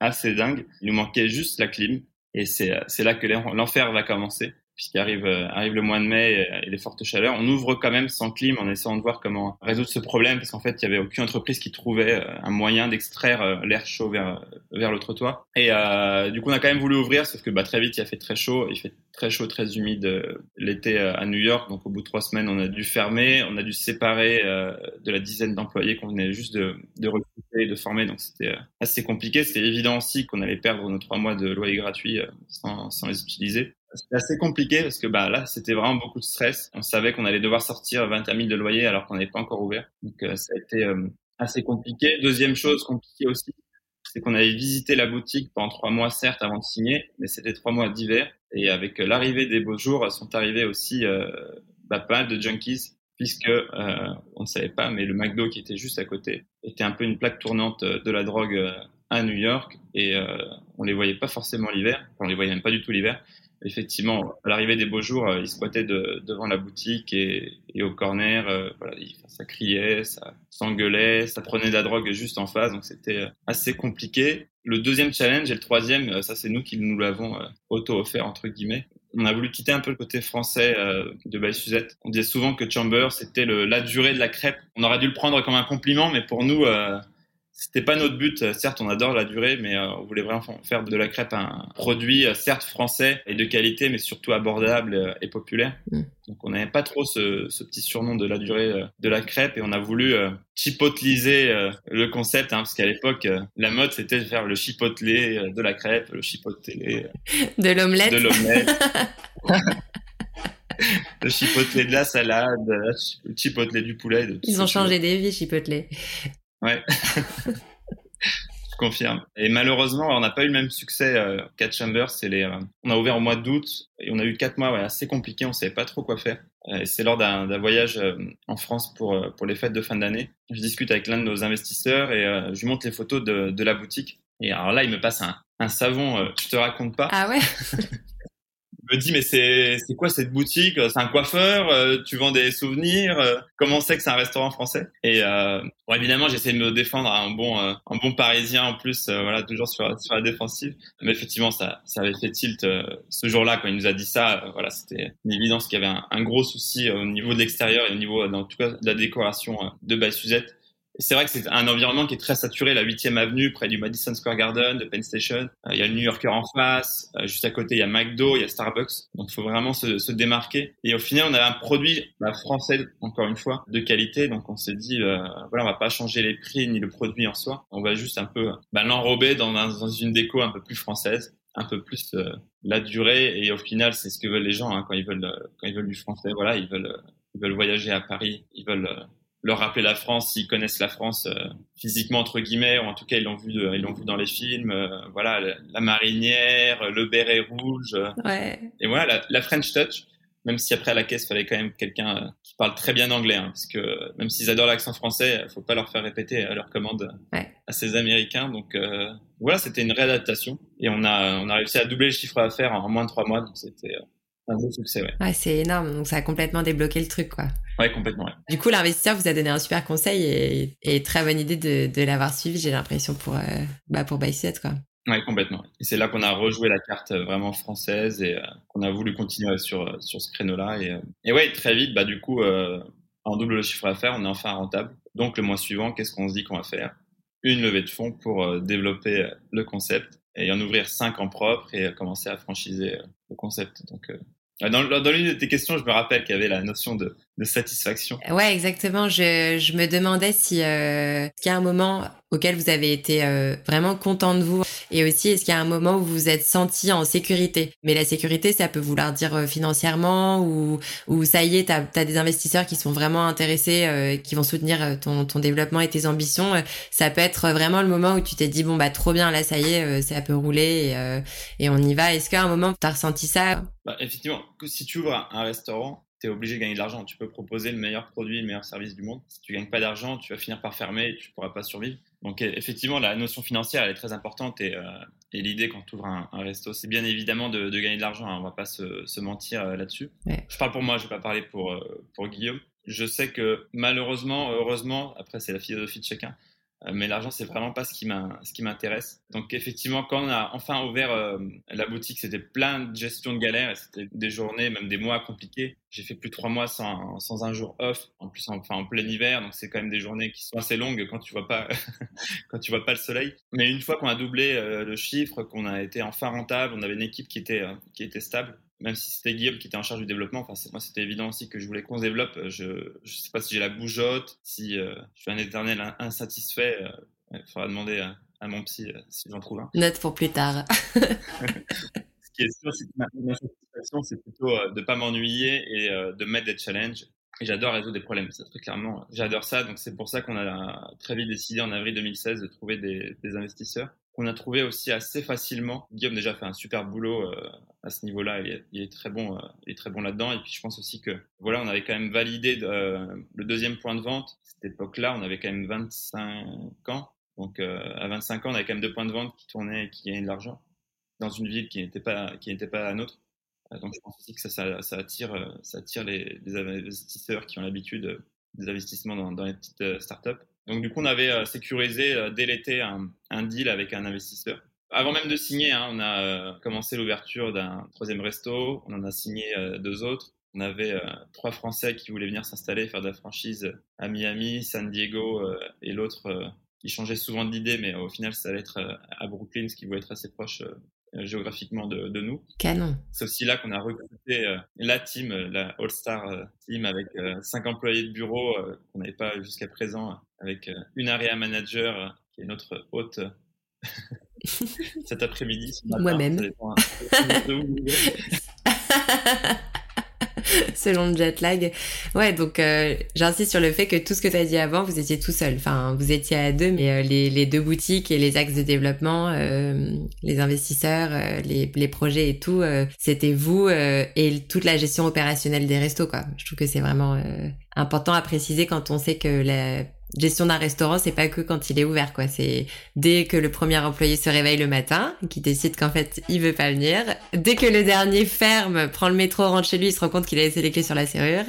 assez dingue. Il nous manquait juste la clim. Et c'est là que l'enfer va commencer puisqu'arrive euh, arrive le mois de mai et les fortes chaleurs. On ouvre quand même sans clim en essayant de voir comment résoudre ce problème, parce qu'en fait, il n'y avait aucune entreprise qui trouvait euh, un moyen d'extraire euh, l'air chaud vers, vers le trottoir. Et euh, du coup, on a quand même voulu ouvrir, sauf que bah, très vite, il a fait très chaud. Il fait très chaud, très humide l'été à New York. Donc, au bout de trois semaines, on a dû fermer. On a dû se séparer de la dizaine d'employés qu'on venait juste de, de recruter et de former. Donc, c'était assez compliqué. C'était évident aussi qu'on allait perdre nos trois mois de loyer gratuit sans, sans les utiliser. C'était assez compliqué parce que bah là, c'était vraiment beaucoup de stress. On savait qu'on allait devoir sortir 21 000 de loyer alors qu'on n'avait pas encore ouvert. Donc euh, ça a été euh, assez compliqué. Deuxième chose compliquée aussi, c'est qu'on avait visité la boutique pendant trois mois, certes, avant de signer, mais c'était trois mois d'hiver. Et avec l'arrivée des beaux jours, sont arrivés aussi euh, bah, pas mal de junkies puisque on ne savait pas, mais le McDo qui était juste à côté était un peu une plaque tournante de la drogue à New York et on les voyait pas forcément l'hiver, on les voyait même pas du tout l'hiver effectivement, à l'arrivée des beaux jours, euh, il squattait de, devant la boutique et, au corner, euh, voilà, ça criait, ça s'engueulait, ça prenait de la drogue juste en face, donc c'était euh, assez compliqué. Le deuxième challenge et le troisième, ça c'est nous qui nous l'avons auto-offert entre guillemets. On a voulu quitter un peu le côté français de Baye Suzette. On disait souvent que Chamber c'était la durée de la crêpe. On aurait dû le prendre comme un compliment, mais pour nous C'était pas notre but. Certes, on adore la durée, mais euh, on voulait vraiment faire de la crêpe un produit, euh, certes français et de qualité, mais surtout abordable euh, et populaire. Mm. Donc, on n'avait pas trop ce, ce, petit surnom de la durée de la crêpe et on a voulu chipoteliser le concept, hein, parce qu'à l'époque, la mode, c'était de faire le chipotelé de la crêpe, le chipotelé de l'omelette. De l'omelette. le chipotelé de la salade, le chipotelé du poulet. Ils ont changé des vies, chipotelé. Ouais. Je confirme. Et malheureusement, on n'a pas eu le même succès. Euh, Cat Chambers, les. Euh, on a ouvert au mois d'août et on a eu quatre mois assez compliqués. On savait pas trop quoi faire. Euh, c'est lors d'un voyage euh, en France pour euh, pour les fêtes de fin d'année. Je discute avec l'un de nos investisseurs et je lui montre les photos de, de la boutique. Et alors là, il me passe un, un savon. je te raconte pas. Ah ouais? me dis mais c'est quoi cette boutique? C'est un coiffeur euh, Tu vends des souvenirs euh, Comment c'est que c'est un restaurant français? Et euh, bon, évidemment, j'essaie de me défendre à un bon un bon Parisien en plus, voilà, toujours sur sur la défensive. Mais effectivement, ça ça avait fait tilt ce jour-là quand il nous a dit ça. voilà, c'était une évidence qu'il y avait un, gros souci au niveau de l'extérieur et au niveau, en tout cas, de la décoration de Bay Suzette c'est vrai que c'est un environnement qui est très saturé, la 8e avenue, près du Madison Square Garden, de Penn Station. Euh, il y a le New Yorker en face. Euh, juste à côté, il y a McDo, il y a Starbucks. Donc, il faut vraiment se, se, démarquer. Et au final, on a un produit bah, français, encore une fois, de qualité. Donc, on s'est dit, euh, voilà, on va pas changer les prix ni le produit en soi. On va juste un peu bah, l'enrober dans, dans, une déco un peu plus française un peu plus la durée et au final c'est ce que veulent les gens hein, quand ils veulent quand ils veulent du français voilà ils veulent ils veulent voyager à Paris ils veulent leur rappeler la France s'ils connaissent la France euh, physiquement entre guillemets ou en tout cas ils l'ont vu ils l'ont vu dans les films euh, voilà la, marinière le béret rouge euh. ouais. et voilà la, French touch même si après à la caisse fallait quand même quelqu'un qui parle très bien anglais hein, parce que même s'ils adorent l'accent français faut pas leur faire répéter leur commande à ces américains donc voilà c'était une réadaptation et on a on a réussi à doubler le chiffre d'affaires en moins de trois mois donc c'était un gros succès ouais, ouais c'est énorme donc ça a complètement débloqué le truc quoi Ouais, complètement. Du coup, l'investisseur vous a donné un super conseil et, et très bonne idée de, de l'avoir suivi, j'ai l'impression, pour, euh, bah, pour quoi. Ouais, complètement. Et c'est là qu'on a rejoué la carte euh, vraiment française et euh, qu'on a voulu continuer sur, euh, sur ce créneau-là. Et, et ouais, très vite, bah, du coup, en double le chiffre d'affaires, on est enfin rentable. Donc, le mois suivant, qu'est-ce qu'on se dit qu'on va faire? Une levée de fonds pour développer le concept et en ouvrir cinq en propre et commencer à franchiser le concept. Donc, dans, dans l'une de tes questions, je me rappelle qu'il y avait la notion de, satisfaction. Ouais, exactement. Je, me demandais si euh, un moment auquel vous avez été euh, vraiment content de vous et aussi est-ce qu'il y a un moment où vous vous êtes senti en sécurité? Mais la sécurité, ça peut vouloir dire euh, financièrement ou ou ça y est, t'as as des investisseurs qui sont vraiment intéressés, euh, qui vont soutenir ton ton développement et tes ambitions. Ça peut être vraiment le moment où tu t'es dit bon bah trop bien là, ça y est, ça peut rouler et, et on y va. Est-ce qu'à un moment t'as ressenti ça? Bah, Effectivement, si tu ouvres un restaurant tu es obligé de gagner de l'argent. Tu peux proposer le meilleur produit, le meilleur service du monde. Si tu gagnes pas d'argent, tu vas finir par fermer et tu pourras pas survivre. Donc e, effectivement, la notion financière, elle est très importante et, euh, et l'idée quand tu ouvres un, resto, c'est bien évidemment de, de, gagner de l'argent. Hein. On va pas se, se mentir euh, là-dessus. Je parle pour moi, je vais pas parler pour, euh, pour Guillaume. Je sais que malheureusement, heureusement, après c'est la philosophie de chacun, mais l'argent c'est vraiment pas ce qui m'intéresse. Donc effectivement, quand on a enfin ouvert euh, la boutique, c'était plein de gestion de galère, c'était des journées, même des mois compliqués. J'ai fait plus de trois mois sans, un jour off, en plus enfin en plein hiver, donc c'est quand même des journées qui sont assez longues quand tu vois pas quand tu vois pas le soleil. Mais une fois qu'on a doublé euh, le chiffre, qu'on a été enfin rentable, on avait une équipe qui était stable même si c'était Guillaume qui était en charge du développement, enfin, moi c'était évident aussi que je voulais qu'on se développe. Euh, je ne sais pas si j'ai la bougeotte, si euh, je suis un éternel insatisfait. Euh, il faudra demander à, mon psy si j'en trouve un. Note pour plus tard. Ce qui est sûr, c'est que ma, satisfaction, c'est plutôt de ne pas m'ennuyer et de mettre des challenges. Et j'adore résoudre des problèmes, ça très clairement. J'adore ça, donc c'est pour ça qu'on a très vite décidé en avril 2016 de trouver des, des investisseurs qu'on a trouvé aussi assez facilement. Guillaume déjà fait un super boulot euh, à ce niveau-là, il, il, est très bon, euh, il est très bon là-dedans. Et puis je pense aussi que voilà, on avait quand même validé euh, le deuxième point de vente. À cette époque-là, on avait quand même 25 ans. Donc à 25 ans, on avait quand même deux points de vente qui tournaient et qui gagnaient de l'argent dans une ville qui n'était pas qui n'était pas la nôtre. donc je pense aussi que ça, attire ça attire les, les, investisseurs qui ont l'habitude des investissements dans, dans les petites startups. Donc du coup, on avait euh, sécurisé euh, dès l'été un, deal avec un investisseur. Avant même de signer, hein, on a euh, commencé l'ouverture d'un troisième resto, on en a signé deux autres. On avait trois Français qui voulaient venir s'installer, faire de la franchise à Miami, San Diego et l'autre il changeait souvent d'idée, mais au final, ça allait être à Brooklyn, ce qui voulait être assez proche géographiquement de, de, nous. Canon. C'est aussi là qu'on a recruté la team, la All-Star Team, avec cinq employés de bureau qu'on n'avait pas jusqu'à présent, avec une area manager qui est notre hôte cet après-midi. Moi-même. selon le jet lag. Ouais, donc euh, j'insiste sur le fait que tout ce que tu as dit avant, vous étiez tout seul. Enfin, vous étiez à deux, mais euh, les, les, deux boutiques et les axes de développement, euh, les investisseurs, les, les, projets et tout, c'était vous et toute la gestion opérationnelle des restos, quoi. Je trouve que c'est vraiment important à préciser quand on sait que la gestion d'un restaurant, c'est pas que quand il est ouvert, quoi. C'est dès que le premier employé se réveille le matin, qui décide qu'en fait il veut pas venir, dès que le dernier ferme, prend le métro, rentre chez lui, il se rend compte qu'il a laissé les clés sur la serrure.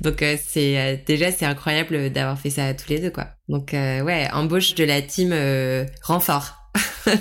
Donc euh, c'est euh, déjà c'est incroyable d'avoir fait ça tous les deux, quoi. Donc euh, ouais, embauche de la team renfort.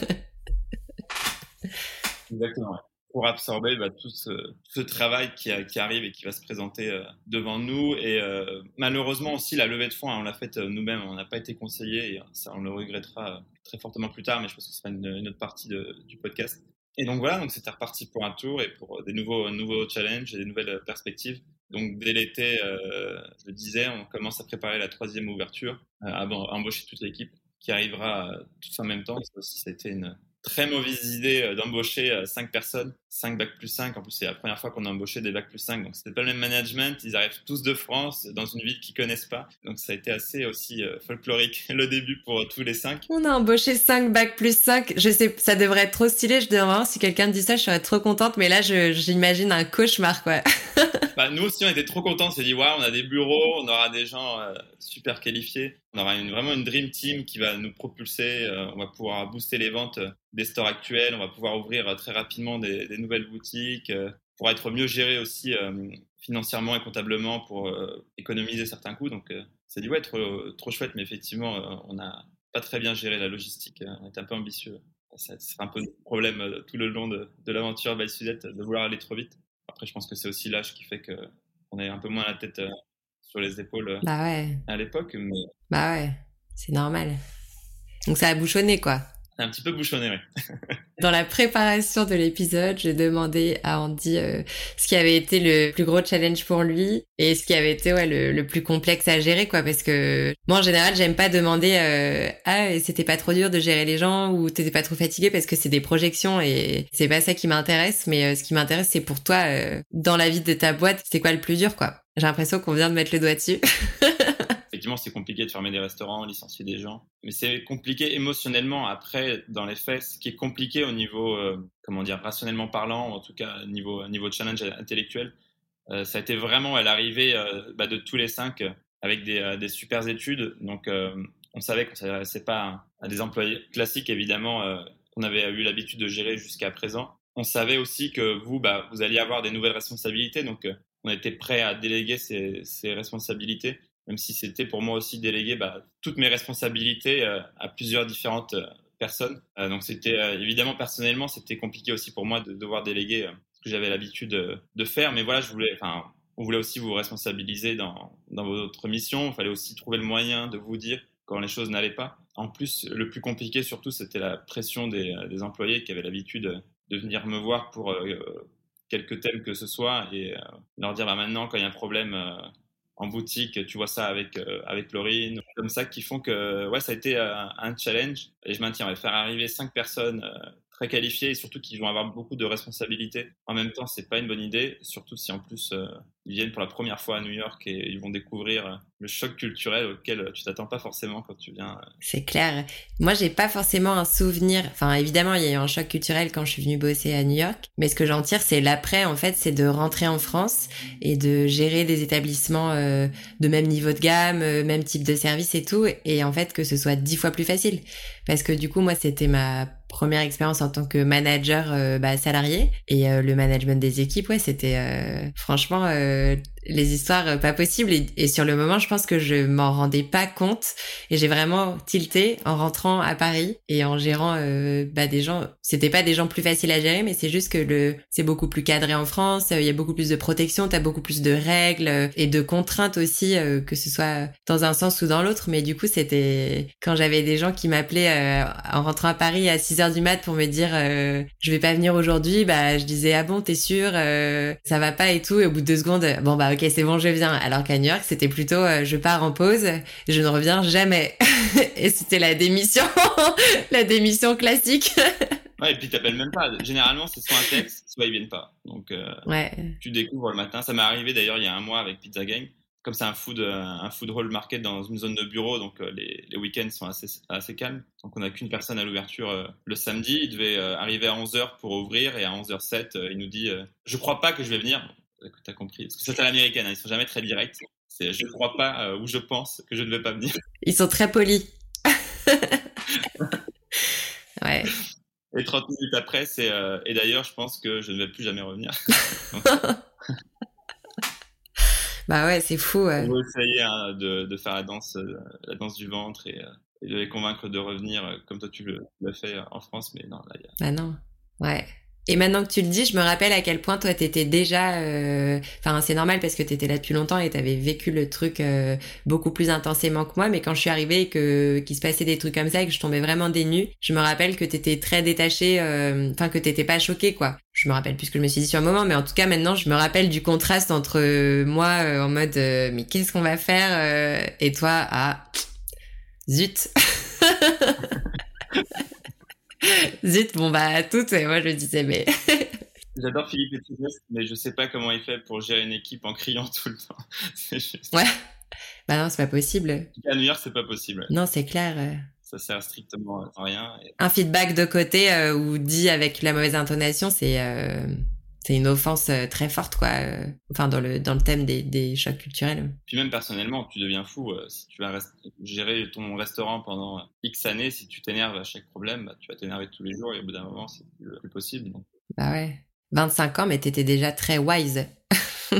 Exactement pour absorber bah, tout ce, travail qui, arrive et qui va se présenter euh, devant nous. Et euh, malheureusement aussi, la levée de fonds, hein, on l'a faite euh, nous-mêmes, on n'a pas été conseillé et ça, on le regrettera très fortement plus tard, mais je pense que ce sera une, autre partie du podcast. Et donc voilà, donc c'était reparti pour un tour et pour des nouveaux, nouveaux challenges et des nouvelles perspectives. Donc dès l'été, je le disais, on commence à préparer la troisième ouverture, à embaucher toute l'équipe qui arrivera tous en même temps. Ça aussi, été une, très mauvaise idée d'embaucher 5 euh, personnes, 5 bacs plus 5. En plus, c'est la première fois qu'on a embauché des bacs plus 5. Donc, c'était pas le même management. Ils arrivent tous de France, dans une ville qu'ils connaissent pas. Donc, ça a été assez aussi euh, folklorique le début pour tous les 5. On a embauché 5 bacs plus 5. Je sais, ça devrait être trop stylé. Je devrais si quelqu'un dit ça, je serais trop contente. Mais là, j'imagine un cauchemar, quoi. bah, nous aussi, on était trop contents. On s'est dit, waouh, on a des bureaux, on aura des gens super qualifiés. On aura une, vraiment une dream team qui va nous propulser. on va pouvoir booster les ventes des stores actuels, on va pouvoir ouvrir euh, très rapidement des, nouvelles boutiques, euh, pour être mieux géré aussi euh, financièrement et comptablement pour économiser certains coûts. Donc, c'est dit ouais, trop, trop chouette, mais effectivement, on n'a pas très bien géré la logistique. On est un peu ambitieux. Ça sera un peu le problème tout le long de, l'aventure by Sudette de vouloir aller trop vite. Après, je pense que c'est aussi l'âge qui fait qu'on ait un peu moins la tête sur les épaules bah ouais. à l'époque. Mais... Bah ouais, c'est normal. Donc ça a bouchonné, quoi un petit peu bouchonné, oui. Dans la préparation de l'épisode, j'ai demandé à Andy euh, ce qui avait été le plus gros challenge pour lui et ce qui avait été ouais, le, plus complexe à gérer, quoi. Parce que moi, en général, j'aime pas demander euh, ah c'était pas trop dur de gérer les gens ou t'étais pas trop fatigué parce que c'est des projections et c'est pas ça qui m'intéresse. Mais euh, ce qui m'intéresse, c'est pour toi dans la vie de ta boîte, c'est quoi le plus dur, quoi? J'ai l'impression qu'on vient de mettre le doigt dessus. effectivement, c'est compliqué de fermer des restaurants, licencier des gens. Mais c'est compliqué émotionnellement après, dans les faits. Ce qui est compliqué au niveau, euh, comment dire, rationnellement parlant, en tout cas niveau, niveau challenge intellectuel, euh, ça a été vraiment à l'arrivée euh, bah, de tous les cinq avec des, des super études. Donc, on savait qu'on ne s'adressait pas à, des employés classiques, évidemment, qu'on avait eu l'habitude de gérer jusqu'à présent. On savait aussi que vous, bah, vous alliez avoir des nouvelles responsabilités. Donc, on était prêt à déléguer ces responsabilités même si c'était pour moi aussi déléguer bah, toutes mes responsabilités euh, à plusieurs différentes euh, personnes. Euh, donc c'était évidemment personnellement c'était compliqué aussi pour moi de devoir déléguer ce que j'avais l'habitude de faire. Mais voilà, on voulait aussi vous responsabiliser dans, dans votre mission. Il fallait aussi trouver le moyen de vous dire quand les choses n'allaient pas. En plus, le plus compliqué surtout, c'était la pression des, des, employés qui avaient l'habitude de venir me voir pour quelques thèmes que ce soit et leur dire bah, maintenant quand il y a un problème en boutique, tu vois ça avec, euh, avec Laurine, comme ça, qui font que ouais, ça a été euh, un challenge. Et je maintiens, faire arriver cinq personnes euh, très qualifiées et surtout qui vont avoir beaucoup de responsabilités. En même temps, c'est pas une bonne idée, surtout si en plus ils viennent pour la première fois à New York et ils vont découvrir le choc culturel auquel tu t'attends pas forcément quand tu viens. C'est clair. Moi, j'ai pas forcément un souvenir. Enfin, évidemment, il y a eu un choc culturel quand je suis venue bosser à New York. Mais ce que j'en tire, c'est l'après, en fait, c'est de rentrer en France et de gérer des établissements euh, de même niveau de gamme, euh, même type de service et tout. Et en fait, que ce soit dix fois plus facile. Parce que du coup, moi, c'était ma première expérience en tant que manager euh, bah, salarié. Et le management des équipes ouais c'était franchement les histoires euh, pas possibles. Et, sur le moment, je pense que je m'en rendais pas compte. Et j'ai vraiment tilté en rentrant à Paris et en gérant euh, bah, des gens. C'était pas des gens plus faciles à gérer, mais c'est juste que le c'est beaucoup plus cadré en France. Il y a beaucoup plus de protection, t'as beaucoup plus de règles euh, et de contraintes aussi, que ce soit dans un sens ou dans l'autre. Mais du coup, c'était quand j'avais des gens qui m'appelaient en rentrant à Paris à 6 heures du mat pour me dire je vais pas venir aujourd'hui, bah je disais ah bon t'es sûr, ça va pas et tout. Et au bout de deux secondes, bon bah ok c'est bon je viens. Alors qu'à New York c'était plutôt euh, je pars en pause, je ne reviens jamais. et c'était la démission, la démission classique. ouais et puis t'appelles même pas. Généralement c'est soit un texte, soit ils viennent pas. Donc euh, ouais. tu découvres le matin. Ça m'est arrivé d'ailleurs il y a un mois avec Pizza Gang. Comme c'est un food, euh, un food hall market dans une zone de bureau, donc les, les week-ends sont assez, assez calmes. Donc on n'a qu'une personne à l'ouverture le samedi. Il devait arriver à 11h pour ouvrir et à 11h07, il nous dit Je crois pas que je vais venir que tu as compris. Parce que c'est à l'américaine, hein, ils sont jamais très directs. C'est je ne crois pas euh, ou je pense que je ne vais pas venir. Ils sont très polis. ouais. Et 30 minutes après, c'est euh, et d'ailleurs, je pense que je ne vais plus jamais revenir. bah ouais, c'est fou. Ouais. On essayer hein, de, de, faire la danse, euh, la danse du ventre et, et, de les convaincre de revenir comme toi tu l'as fait en France, mais non, là, y a... Bah non, ouais. Et maintenant que tu le dis, je me rappelle à quel point toi t'étais déjà, euh, enfin c'est normal parce que t'étais là depuis longtemps et t'avais vécu le truc euh, beaucoup plus intensément que moi. Mais quand je suis arrivée et que qu'il se passait des trucs comme ça et que je tombais vraiment dénue, je me rappelle que t'étais très détachée, euh, enfin que t'étais pas choquée quoi. Je me rappelle plus ce que je me suis dit sur un moment, mais en tout cas maintenant je me rappelle du contraste entre moi en mode mais qu'est-ce qu'on va faire et toi ah zut. Zut, bon bah à toutes, et moi je disais mais... J'adore Philippe Etidès, mais je sais pas comment il fait pour gérer une équipe en criant tout le temps. Ouais. Bah non, c'est pas possible. À New York, c'est pas possible. Non, c'est clair. Euh. Ça sert strictement à rien. Un feedback de côté euh, ou dit avec la mauvaise intonation, c'est euh, c'est une offense euh, très forte, quoi. Euh, enfin, dans le, dans le thème des, des chocs culturels. Puis même personnellement, tu deviens fou. Euh, si tu vas gérer ton restaurant pendant X années, si tu t'énerves à chaque problème, bah, tu vas t'énerver tous les jours et au bout d'un moment, c'est plus, plus possible. Bah ouais. 25 ans, mais t'étais déjà très wise.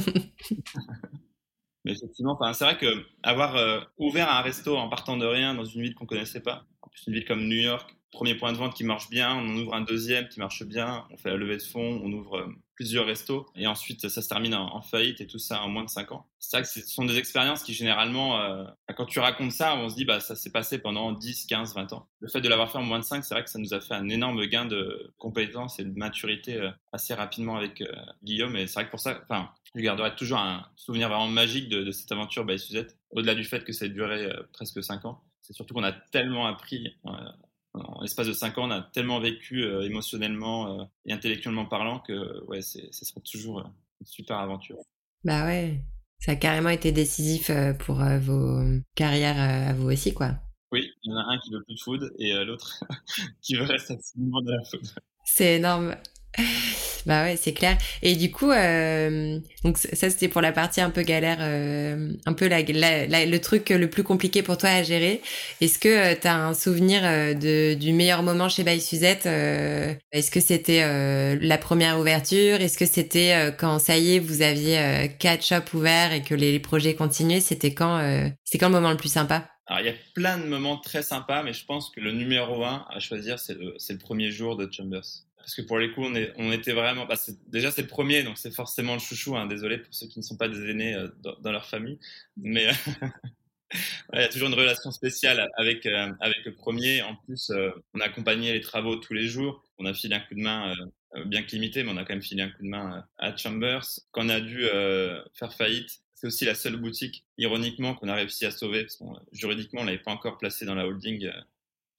mais effectivement, c'est vrai que avoir ouvert un resto en partant de rien dans une ville qu'on connaissait pas, en plus une ville comme New York, premier point de vente qui marche bien, on en ouvre un deuxième qui marche bien, on fait la levée de fonds, on ouvre plusieurs restos et ensuite ça se termine en, faillite et tout ça en moins de 5 ans. C'est vrai que ce sont des expériences qui généralement, euh, quand tu racontes ça, on se dit bah ça s'est passé pendant 10, 15, 20 ans. Le fait de l'avoir fait en moins de 5, c'est vrai que ça nous a fait un énorme gain de compétences et de maturité euh, assez rapidement avec euh, Guillaume et c'est vrai que pour ça, enfin, je garderai toujours un souvenir vraiment magique de, cette aventure by Suzette, au-delà du fait que ça a duré presque 5 ans. C'est surtout qu'on a tellement appris en l'espace de 5 ans, on a tellement vécu euh, émotionnellement euh, et intellectuellement parlant que ouais, ce sera toujours euh, une super aventure. Bah ouais, ça a carrément été décisif pour vos carrières à vous aussi, quoi. Oui, il y en a un qui veut plus de food et l'autre qui veut rester absolument de la food. C'est énorme. Bah ouais, c'est clair. Et du coup, euh, donc ça c'était pour la partie un peu galère, euh, un peu la, le truc le plus compliqué pour toi à gérer. Est-ce que euh, tu as un souvenir euh, de, du meilleur moment chez By Suzette Est-ce que c'était la première ouverture? Est-ce que c'était quand ça y est, vous aviez quatre shops ouverts et que les, projets continuaient? C'était quand C'est quand le moment le plus sympa? Alors, il y a plein de moments très sympas, mais je pense que le numéro un à choisir, c'est le, le premier jour de Chambers parce que pour les coups, on, était vraiment. Bah déjà, c'est le premier, donc c'est forcément le chouchou. Hein, désolé pour ceux qui ne sont pas des aînés euh, dans, leur famille, mais il y a toujours une relation spéciale avec euh, le premier. En plus, euh, on a accompagné les travaux tous les jours. On a filé un coup de main, bien que limité, mais on a quand même filé un coup de main à Chambers. Quand on a dû faire faillite, c'est aussi la seule boutique, ironiquement, qu'on a réussi à sauver, parce que juridiquement, on l'avait pas encore placée dans la holding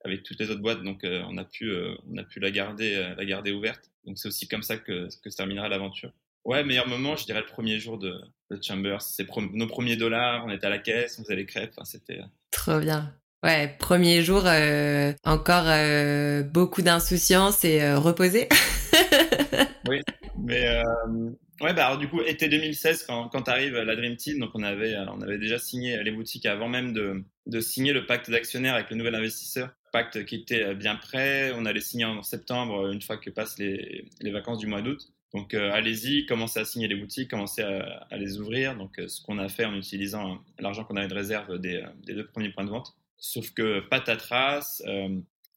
avec toutes les autres boîtes, donc euh, on a pu euh, on a pu la garder euh, la garder ouverte. Donc c'est aussi comme ça que, que se terminera l'aventure. Ouais, meilleur moment, je dirais le premier jour de, de Chambers. C'est nos premiers dollars, on était à la caisse, on faisait les crêpes, enfin, c'était. Trop bien. Ouais, premier jour, encore beaucoup d'insouciance et reposé. oui, mais ouais, bah alors du coup, été 2016, quand, quand arrive la Dream Team, donc on avait, on avait déjà signé les boutiques avant même de, de signer le pacte d'actionnaires avec le nouvel investisseur pacte qui était bien prêt. On allait signer en septembre, une fois que passent les, vacances du mois d'août. Donc allez-y, commencez à signer les boutiques, commencez à, les ouvrir. Donc ce qu'on a fait en utilisant l'argent qu'on avait de réserve des, deux premiers points de vente. Sauf que patatras,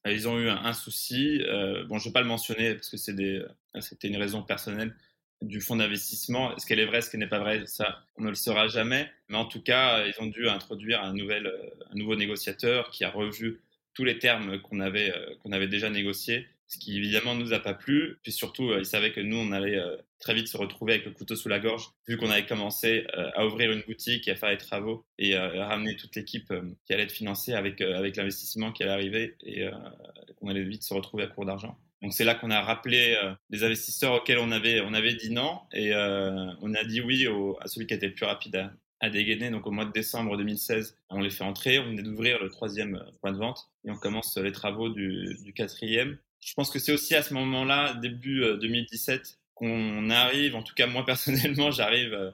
ils ont eu un, souci. bon, je ne vais pas le mentionner parce que c'était une raison personnelle du fonds d'investissement. Est-ce qu'elle est vraie, est-ce qu'elle n'est pas vraie Ça, on ne le saura jamais. Mais en tout cas, ils ont dû introduire un, nouvel, un nouveau négociateur qui a revu tous les termes qu'on avait, qu'on avait déjà négociés ce qui évidemment ne nous a pas plu. Puis surtout, euh, ils savaient que nous, on allait euh, très vite se retrouver avec le couteau sous la gorge, vu qu'on avait commencé euh, à ouvrir une boutique et à faire les travaux et à ramener toute l'équipe qui allait être financée avec, avec l'investissement qui allait arriver et qu'on allait vite se retrouver à court d'argent. Donc c'est là qu'on a rappelé les investisseurs auxquels on avait, on avait dit non et on a dit oui à celui qui était le plus rapide à, à dégainer. Donc au mois de décembre 2016, on les fait entrer. On venait d'ouvrir le troisième point de vente et on commence les travaux du, quatrième je pense que c'est aussi à ce moment-là, début 2017, euh, qu'on arrive, en tout cas moi personnellement, j'arrive euh,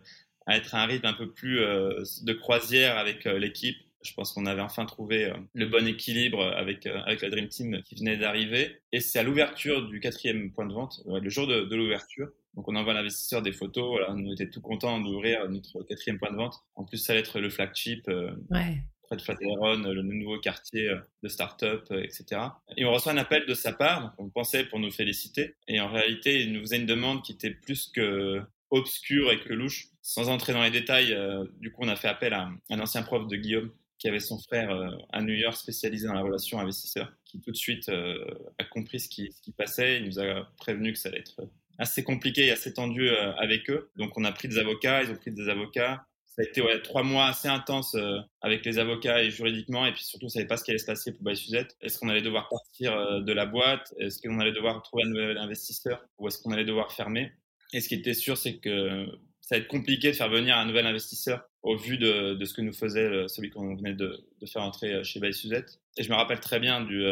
à être à un rythme un peu plus euh, de croisière avec l'équipe. Je pense qu'on avait enfin trouvé le bon équilibre avec, avec la Dream Team qui venait d'arriver. Et c'est à l'ouverture du quatrième point de vente, le jour de l'ouverture. Donc on envoie à l'investisseur des photos. Voilà, on était tout contents d'ouvrir notre quatrième point de vente. En plus, ça allait être le flagship. Ouais près de Flatiron, le nouveau quartier euh, de start-up, euh, etc. Et on reçoit un appel de sa part, on pensait pour nous féliciter. Et en réalité, il nous faisait une demande qui était plus que obscure et que louche. Sans entrer dans les détails, euh, du coup, on a fait appel à un ancien prof de Guillaume qui avait son frère à New York spécialisé dans la relation investisseur, qui tout de suite a compris ce qui, ce qui, passait. Il nous a prévenu que ça allait être assez compliqué et assez tendu avec eux. Donc on a pris des avocats, ils ont pris des avocats ça a été trois mois assez intenses euh, avec les avocats et juridiquement, et puis surtout, on savait pas ce qui allait se passer pour By Suzette. Est-ce qu'on allait devoir partir euh, de la boîte? Est-ce qu'on allait devoir trouver un nouvel investisseur? Ou est-ce qu'on allait devoir fermer? Et ce qui était sûr, c'est que ça va être compliqué de faire venir un nouvel investisseur au vu de, ce que nous faisait euh, celui qu'on venait de, faire entrer chez By Suzette. Et je me rappelle très bien du...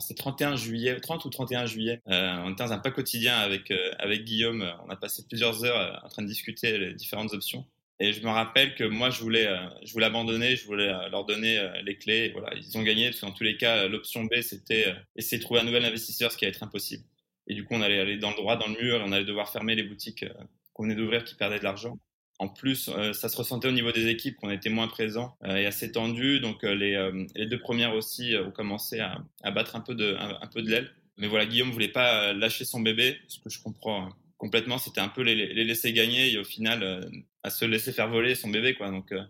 c'est 31 juillet, 30 ou 31 juillet. on était dans un pas quotidien avec, avec Guillaume. On a passé plusieurs heures en train de discuter les différentes options. Et je me rappelle que moi, je voulais, euh, je voulais abandonner, je voulais euh, leur donner euh, les clés. Voilà, ils ont gagné parce qu'en tous les cas, l'option B, c'était essayer de trouver un nouvel investisseur, ce qui allait être impossible. Et du coup, on allait aller dans le droit, dans le mur, et on allait devoir fermer les boutiques qu'on venait d'ouvrir qui perdaient de l'argent. En plus, ça se ressentait au niveau des équipes qu'on était moins présents et assez tendus. Donc les, les, deux premières aussi ont commencé à, battre un peu de, un, peu de l'aile. Mais voilà, Guillaume voulait pas lâcher son bébé, ce que je comprends hein complètement, c'était un peu les, les, laisser gagner et au final euh, à se laisser faire voler son bébé quoi. Donc euh,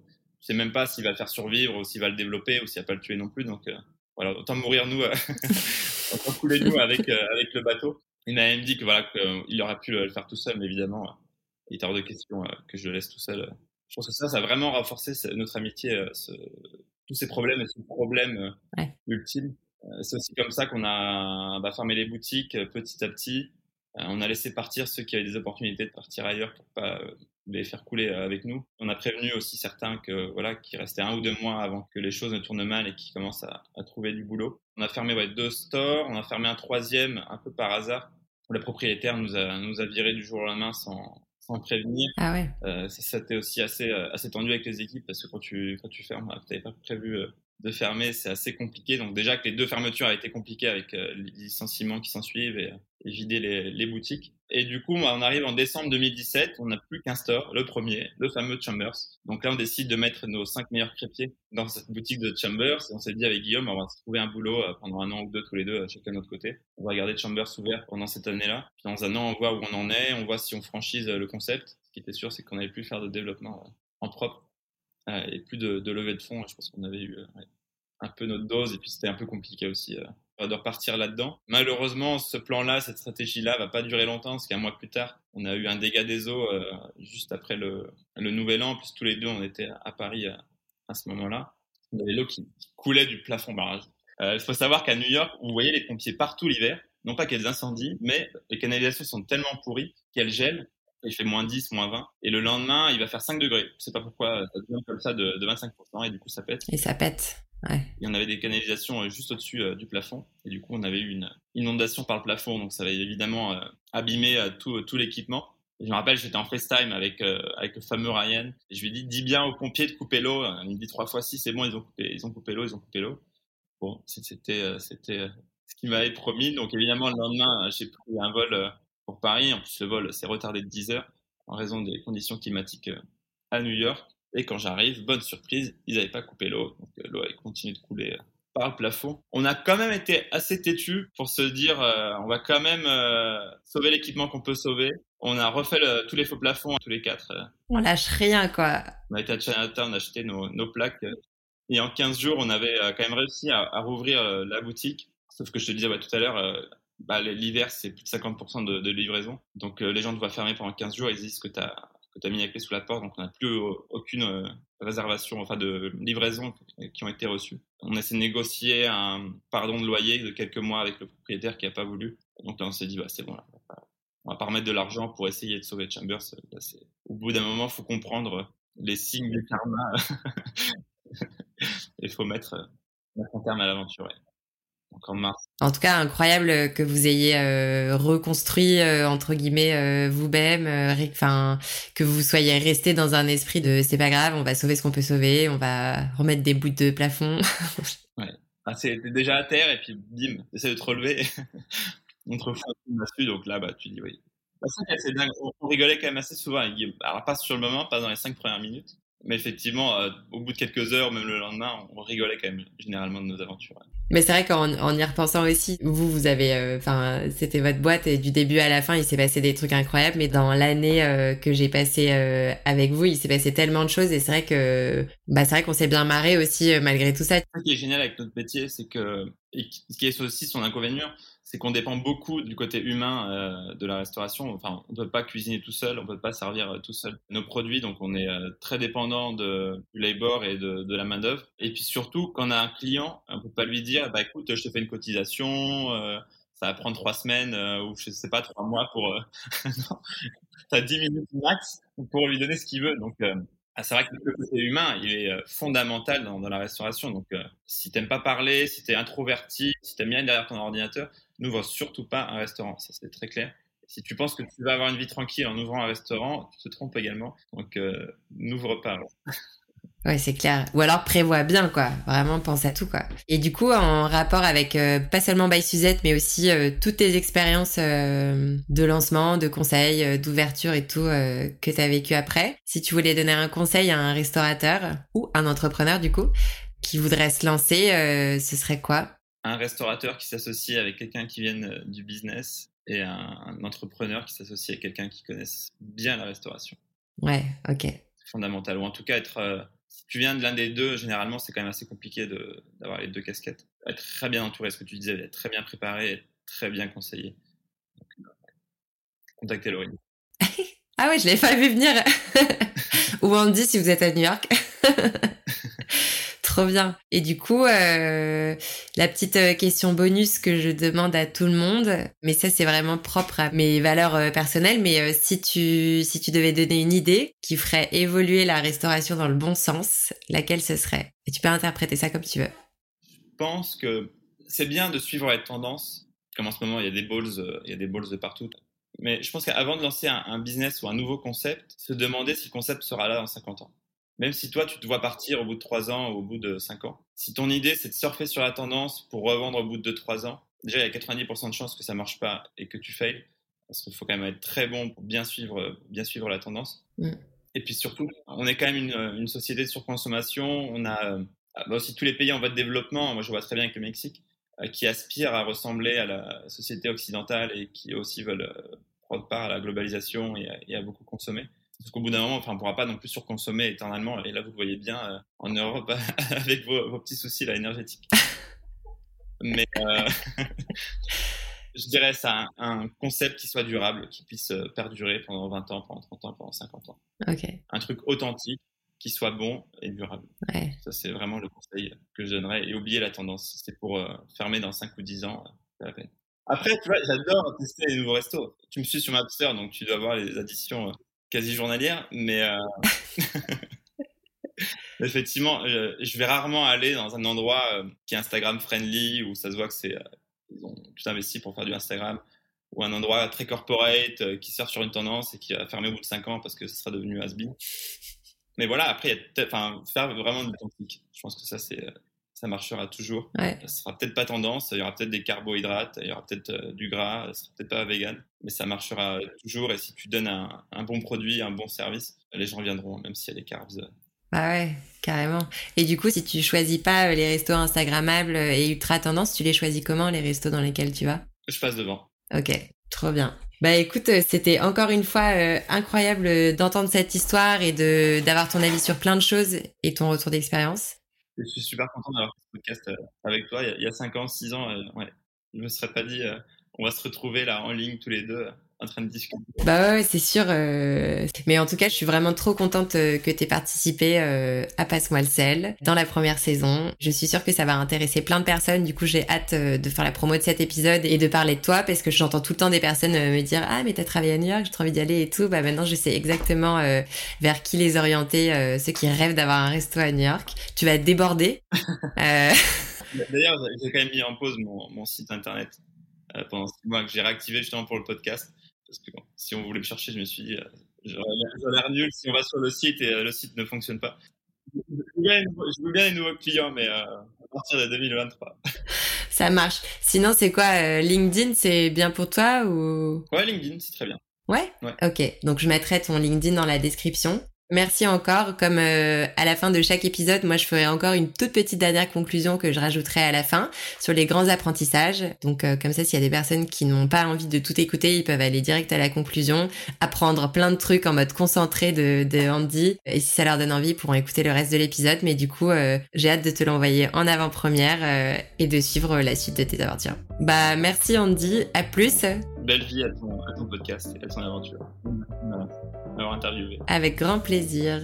je sais même pas s'il va le faire survivre ou s'il va le développer ou s'il va pas le tuer non plus. Donc euh, voilà, autant mourir nous, autant couler nous avec avec le bateau. Il m'a même dit que voilà qu'il aurait pu le faire tout seul, mais évidemment il était hors de question que je le laisse tout seul. Je pense que ça, ça a vraiment renforcé notre amitié, ce, tous ces problèmes et ce problème ultime. C'est aussi comme ça qu'on a bah, fermé les boutiques petit à petit. Euh, on a laissé partir ceux qui avaient des opportunités de partir ailleurs pour pas euh, les faire couler euh, avec nous. On a prévenu aussi certains que voilà, qui restaient un ou deux mois avant que les choses ne tournent mal et qui commencent à, trouver du boulot. On a fermé deux stores, on a fermé un troisième un peu par hasard. Le propriétaire nous a nous a viré du jour au lendemain sans sans prévenir. Ah ouais. Euh, ça, c'était aussi assez assez tendu avec les équipes parce que quand tu quand tu fermes, tu n'avais pas prévu de fermer, c'est assez compliqué. Donc déjà que les deux fermetures a été compliquées avec les licenciements qui s'en suivent et et vider les, les, boutiques. Et du coup, on arrive en décembre 2017, on n'a plus qu'un store, le premier, le fameux Chambers. Donc là, on décide de mettre nos cinq meilleurs crépiers dans cette boutique de Chambers. On s'est dit avec Guillaume, on va se trouver un boulot euh, pendant un an ou deux tous les deux, euh, chacun de notre côté. On va garder Chambers ouvert pendant cette année-là. Puis dans un an, on voit où on en est, on voit si on franchise euh, le concept. Ce qui était sûr, c'est qu'on n'avait plus faire de développement en propre et plus de, de levée de fonds. Je pense qu'on avait eu un peu notre dose et puis c'était un peu compliqué aussi de repartir là-dedans. Malheureusement, ce plan-là, cette stratégie-là, va pas durer longtemps, parce qu'un mois plus tard, on a eu un dégât des eaux euh, juste après le, le, nouvel an, puisque tous les deux, on était à Paris à, à ce moment-là. Il y avait l'eau qui, coulait du plafond barrage. Euh, il faut savoir qu'à New York, vous voyez les pompiers partout l'hiver, non pas des incendies, mais les canalisations sont tellement pourries qu'elles gèlent. Il fait moins 10, moins 20. Et le lendemain, il va faire 5 degrés. Je sais pas pourquoi ça devient comme ça de, de 25%, et du coup, ça pète. Et ça pète. Ouais. Et on avait des canalisations euh, juste au-dessus euh, du plafond. Et du coup, on avait eu une inondation par le plafond. Donc, ça avait évidemment euh, abîmé tout, l'équipement. Je me rappelle, j'étais en FaceTime avec, avec le fameux Ryan. Et je lui dit, dis bien aux pompiers de couper l'eau. Il me dit trois fois, si, c'est bon, ils ont coupé, ils ont coupé l'eau, ils ont coupé l'eau. Bon, c'était, c'était ce qu'il m'avait promis. Donc, évidemment, le lendemain, j'ai pris un vol pour Paris. En plus, le vol s'est retardé de 10 heures en raison des conditions climatiques à New York. Et quand j'arrive, bonne surprise, ils n'avaient pas coupé l'eau. Donc l'eau a continué de couler par le plafond. On a quand même été assez têtu pour se dire on va quand même sauver l'équipement qu'on peut sauver. On a refait tous les faux plafonds tous les quatre. On lâche rien quoi. On a été à Chinatown acheter nos, nos plaques et en 15 jours, on avait euh, quand même réussi à, à rouvrir euh, la boutique. Sauf que je te disais tout à l'heure, euh, bah, l'hiver, c'est plus de 50% de, de, livraison. Donc les gens doivent fermer pendant 15 jours. Ils disent que tu as, as, mis la clé sous la porte. Donc on n'a plus aucune réservation, enfin de livraison qui ont été reçues. On a essayé de négocier un pardon de loyer de quelques mois avec le propriétaire qui n'a pas voulu. Donc là, on s'est dit, bah, c'est bon, on va pas remettre de l'argent pour essayer de sauver Chambers. au bout d'un moment, il faut comprendre les signes du karma. il faut mettre, euh, mettre un terme à l'aventure. En mars. En tout cas, incroyable que vous ayez euh, reconstruit euh, entre guillemets vous-même, enfin que vous soyez resté dans un esprit de c'est pas grave, on va sauver ce qu'on peut sauver, on va remettre des bouts de plafond. ouais. Ah, c'est déjà à terre et puis bim, essaie de te relever. on te refoule dessus, donc là bah tu dis oui. Bah, c'est dingue. On, rigolait quand même assez souvent Alors pas sur le moment, pas dans les cinq premières minutes, mais effectivement, euh, au bout de quelques heures, même le lendemain, on rigolait quand même généralement de nos aventures. Mais c'est vrai qu'en en y repensant aussi, vous, vous avez, euh, enfin, c'était votre boîte et du début à la fin, il s'est passé des trucs incroyables. Mais dans l'année euh, que j'ai passé avec vous, il s'est passé tellement de choses et c'est vrai que, bah, c'est vrai qu'on s'est bien marré aussi malgré tout ça. Ce qui est génial avec notre métier, c'est que, et ce qui est aussi son inconvénient, c'est qu'on dépend beaucoup du côté humain euh, de la restauration. Enfin, on ne peut pas cuisiner tout seul, on ne peut pas servir euh, tout seul nos produits, donc on est euh, très dépendant du labor et de, la main d'œuvre. Et puis surtout, quand on a un client, on peut pas lui dire, bah écoute, je te fais une cotisation, ça va prendre trois semaines ou je sais pas trois mois pour. non, as 10 minutes max pour lui donner ce qu'il veut. Donc ah, c'est vrai que le côté humain, il est fondamental dans, la restauration. Donc, si tu n'aimes pas parler, si tu es introverti, si tu aimes bien derrière ton ordinateur, n'ouvre surtout pas un restaurant. Ça, c'est très clair. Si tu penses que tu vas avoir une vie tranquille en ouvrant un restaurant, tu te trompes également. Donc, euh, n'ouvre pas. Ouais, c'est clair. Ou alors prévois bien, quoi. Vraiment, pense à tout, quoi. Et du coup, en rapport avec euh, pas seulement By Suzette, mais aussi euh, toutes tes expériences de lancement, de conseils, d'ouverture et tout que tu as vécu après, si tu voulais donner un conseil à un restaurateur ou un entrepreneur, du coup, qui voudrait se lancer, ce serait quoi? Un restaurateur qui s'associe avec quelqu'un qui vient euh, du business et un, entrepreneur qui s'associe avec quelqu'un qui connaisse bien la restauration. Ouais, ok. C'est fondamental. Ou en tout cas, être, euh, si tu viens de l'un des deux, généralement, c'est quand même assez compliqué d'avoir les deux casquettes. Être très bien entouré, ce que tu disais, être très bien préparé, être très bien conseillé. Donc, contactez Laurie. ah ouais, je l'avais pas vu venir. Ou on dit si vous êtes à New York. Trop bien. Et du coup, euh, la petite euh, question bonus que je demande à tout le monde, mais ça c'est vraiment propre à mes valeurs euh, personnelles, mais si tu si tu devais donner une idée qui ferait évoluer la restauration dans le bon sens, laquelle ce serait? Et tu peux interpréter ça comme tu veux. Je pense que c'est bien de suivre les tendances. Comme en ce moment, il y a des balls, il y a des balls de partout. Mais je pense qu'avant de lancer un, un business ou un nouveau concept, se demander si le concept sera là dans 50 ans. Même si toi, tu te vois partir au bout de 3 ans ou au bout de 5 ans. Si ton idée, c'est de surfer sur la tendance pour revendre au bout de 2-3 ans, déjà, il y a 90% de chances que ça marche pas et que tu failles. Parce qu'il faut quand même être très bon pour bien suivre, bien suivre la tendance. Mm. Et puis surtout, on est quand même une, une société de surconsommation. On a bah aussi tous les pays en voie de développement. Moi, je vois très bien avec le Mexique, euh, qui aspirent à ressembler à la société occidentale et qui aussi veulent euh, prendre part à la globalisation et et à beaucoup consommer. Parce qu'au bout d'un moment, enfin, on ne pourra pas non plus surconsommer éternellement. Et là, vous le voyez bien euh, en Europe avec vos, petits soucis là, énergétiques. Mais euh, je dirais ça, un, concept qui soit durable, qui puisse euh, perdurer pendant 20 ans, pendant 30 ans, pendant 50 ans. Un truc authentique, qui soit bon et durable. Ça, c'est vraiment le conseil que je donnerais. Et oublier la tendance. Si c'est pour fermer dans 5 ou 10 ans, c'est la peine. Après, tu vois, j'adore tester les nouveaux restos. Tu me suis sur Mapster, donc tu dois voir les additions quasi journalière, mais euh, effectivement, je, vais rarement aller dans un endroit euh, qui est Instagram friendly où ça se voit que c'est euh, ils ont tout investi pour faire du Instagram ou un endroit très corporate qui sort sur une tendance et qui va fermer au bout de 5 ans parce que ce sera devenu has -been. Mais voilà, après, enfin, faire vraiment de l'authentique. Je pense que ça, c'est ça marchera toujours. Ouais. Ça sera peut-être pas tendance, il y aura peut-être des carbohydrates, il y aura peut-être euh, du gras, ça sera peut-être pas vegan, mais ça marchera toujours. Et si tu donnes un, un bon produit, un bon service, les gens viendront, même s'il y a des carbs. Bah ouais, carrément. Et du coup, si tu choisis pas euh, les restos Instagrammables et ultra tendance, tu les choisis comment les restos dans lesquels tu vas? Je passe devant. Ok, trop bien. Bah écoute, euh, c'était encore une fois euh, incroyable d'entendre cette histoire et de d'avoir ton avis sur plein de choses et ton retour d'expérience. Je suis super content d'avoir ce podcast euh, avec toi. Il y a 5 ans, 6 ans, euh, ouais, je me serais pas dit euh, on va se retrouver là en ligne tous les deux en train de discuter. Bah ouais, c'est sûr. Euh... Mais en tout cas, je suis vraiment trop contente euh, que tu aies participé euh, à Passe-moi le sel dans la première saison. Je suis sûre que ça va intéresser plein de personnes. Du coup, j'ai hâte euh, de faire la promo de cet épisode et de parler de toi parce que j'entends tout le temps des personnes me dire Ah, mais t'as travaillé à New York, j'ai trop envie d'y aller et tout. Bah maintenant, je sais exactement vers qui les orienter, ceux qui rêvent d'avoir un resto à New York. Tu vas débordé. D'ailleurs, j'ai quand même mis en pause mon, mon site internet pendant six mois que j'ai réactivé justement pour le podcast. Parce que bon, si on voulait me chercher, je me suis dit, euh, j'aurais l'air nul si on va sur le site et euh, le site ne fonctionne pas. Je veux bien, je veux bien les nouveaux clients, mais euh, à partir de 2023. Ça marche. Sinon, c'est quoi euh, LinkedIn C'est bien pour toi ou? Ouais, LinkedIn, c'est très bien. Ouais, ouais. Ok. Donc, je mettrai ton LinkedIn dans la description. Merci encore. Comme euh, à la fin de chaque épisode, moi je ferai encore une toute petite dernière conclusion que je rajouterai à la fin sur les grands apprentissages. Donc euh, comme ça, s'il y a des personnes qui n'ont pas envie de tout écouter, ils peuvent aller direct à la conclusion, apprendre plein de trucs en mode concentré de, de Andy. Et si ça leur donne envie, ils pourront écouter le reste de l'épisode. Mais du coup, euh, j'ai hâte de te l'envoyer en avant-première euh, et de suivre la suite de tes aventures. Bah merci Andy. À plus. Belle vie à ton, à ton podcast et à ton aventure. Avec grand plaisir.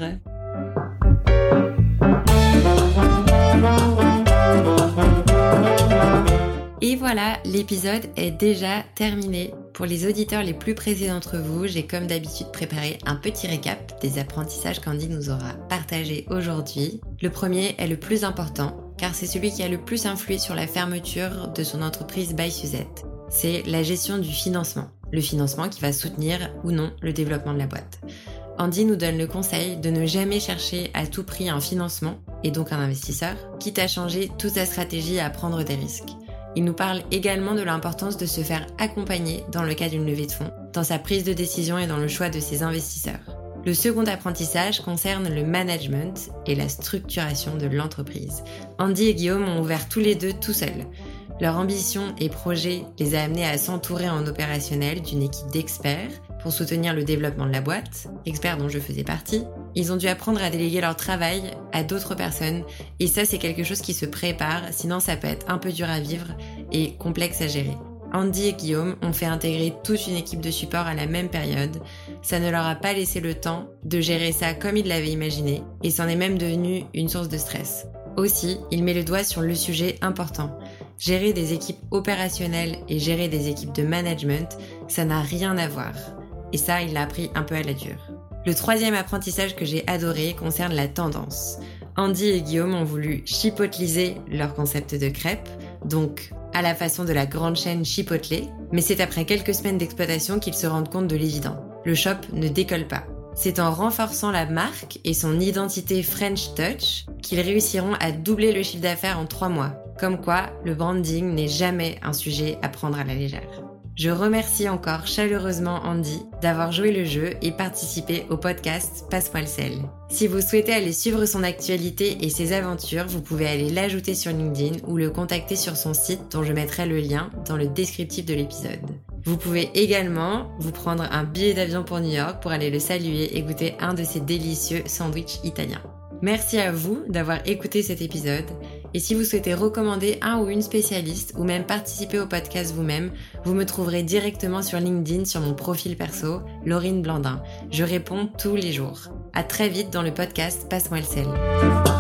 Et voilà, l'épisode est déjà terminé. Pour les auditeurs les plus pressés d'entre vous, j'ai comme d'habitude préparé un petit récap des apprentissages qu'Andy nous aura partagés aujourd'hui. Le premier est le plus important, car c'est celui qui a le plus influé sur la fermeture de son entreprise by Suzette. C'est la gestion du financement. Le financement qui va soutenir ou non le développement de la boîte. Andy nous donne le conseil de ne jamais chercher à tout prix un financement, et donc un investisseur, quitte à changer toute sa stratégie à prendre des risques. Il nous parle également de l'importance de se faire accompagner dans le cas d'une levée de fonds, dans sa prise de décision et dans le choix de ses investisseurs. Le second apprentissage concerne le management et la structuration de l'entreprise. Andy et Guillaume ont ouvert tous les deux tout seuls. Leur ambition et projet les a amenés à s'entourer en opérationnel d'une équipe d'experts pour soutenir le développement de la boîte, experts dont je faisais partie. Ils ont dû apprendre à déléguer leur travail à d'autres personnes et ça c'est quelque chose qui se prépare, sinon ça peut être un peu dur à vivre et complexe à gérer. Andy et Guillaume ont fait intégrer toute une équipe de support à la même période. Ça ne leur a pas laissé le temps de gérer ça comme ils l'avaient imaginé et c'en est même devenu une source de stress. Aussi, il met le doigt sur le sujet important. Gérer des équipes opérationnelles et gérer des équipes de management, ça n'a rien à voir. Et ça, il l'a appris un peu à la dure. Le troisième apprentissage que j'ai adoré concerne la tendance. Andy et Guillaume ont voulu chipotliser leur concept de crêpes, donc à la façon de la grande chaîne Chipotle, mais c'est après quelques semaines d'exploitation qu'ils se rendent compte de l'évident. Le shop ne décolle pas. C'est en renforçant la marque et son identité French Touch qu'ils réussiront à doubler le chiffre d'affaires en trois mois. Comme quoi, le branding n'est jamais un sujet à prendre à la légère. Je remercie encore chaleureusement Andy d'avoir joué le jeu et participé au podcast Passe-moi le sel. Si vous souhaitez aller suivre son actualité et ses aventures, vous pouvez aller l'ajouter sur LinkedIn ou le contacter sur son site dont je mettrai le lien dans le descriptif de l'épisode. Vous pouvez également vous prendre un billet d'avion pour New York pour aller le saluer et goûter un de ses délicieux sandwichs italiens. Merci à vous d'avoir écouté cet épisode. Et si vous souhaitez recommander un ou une spécialiste ou même participer au podcast vous-même, vous me trouverez directement sur LinkedIn sur mon profil perso, Laurine Blandin. Je réponds tous les jours. À très vite dans le podcast Passe-moi le sel.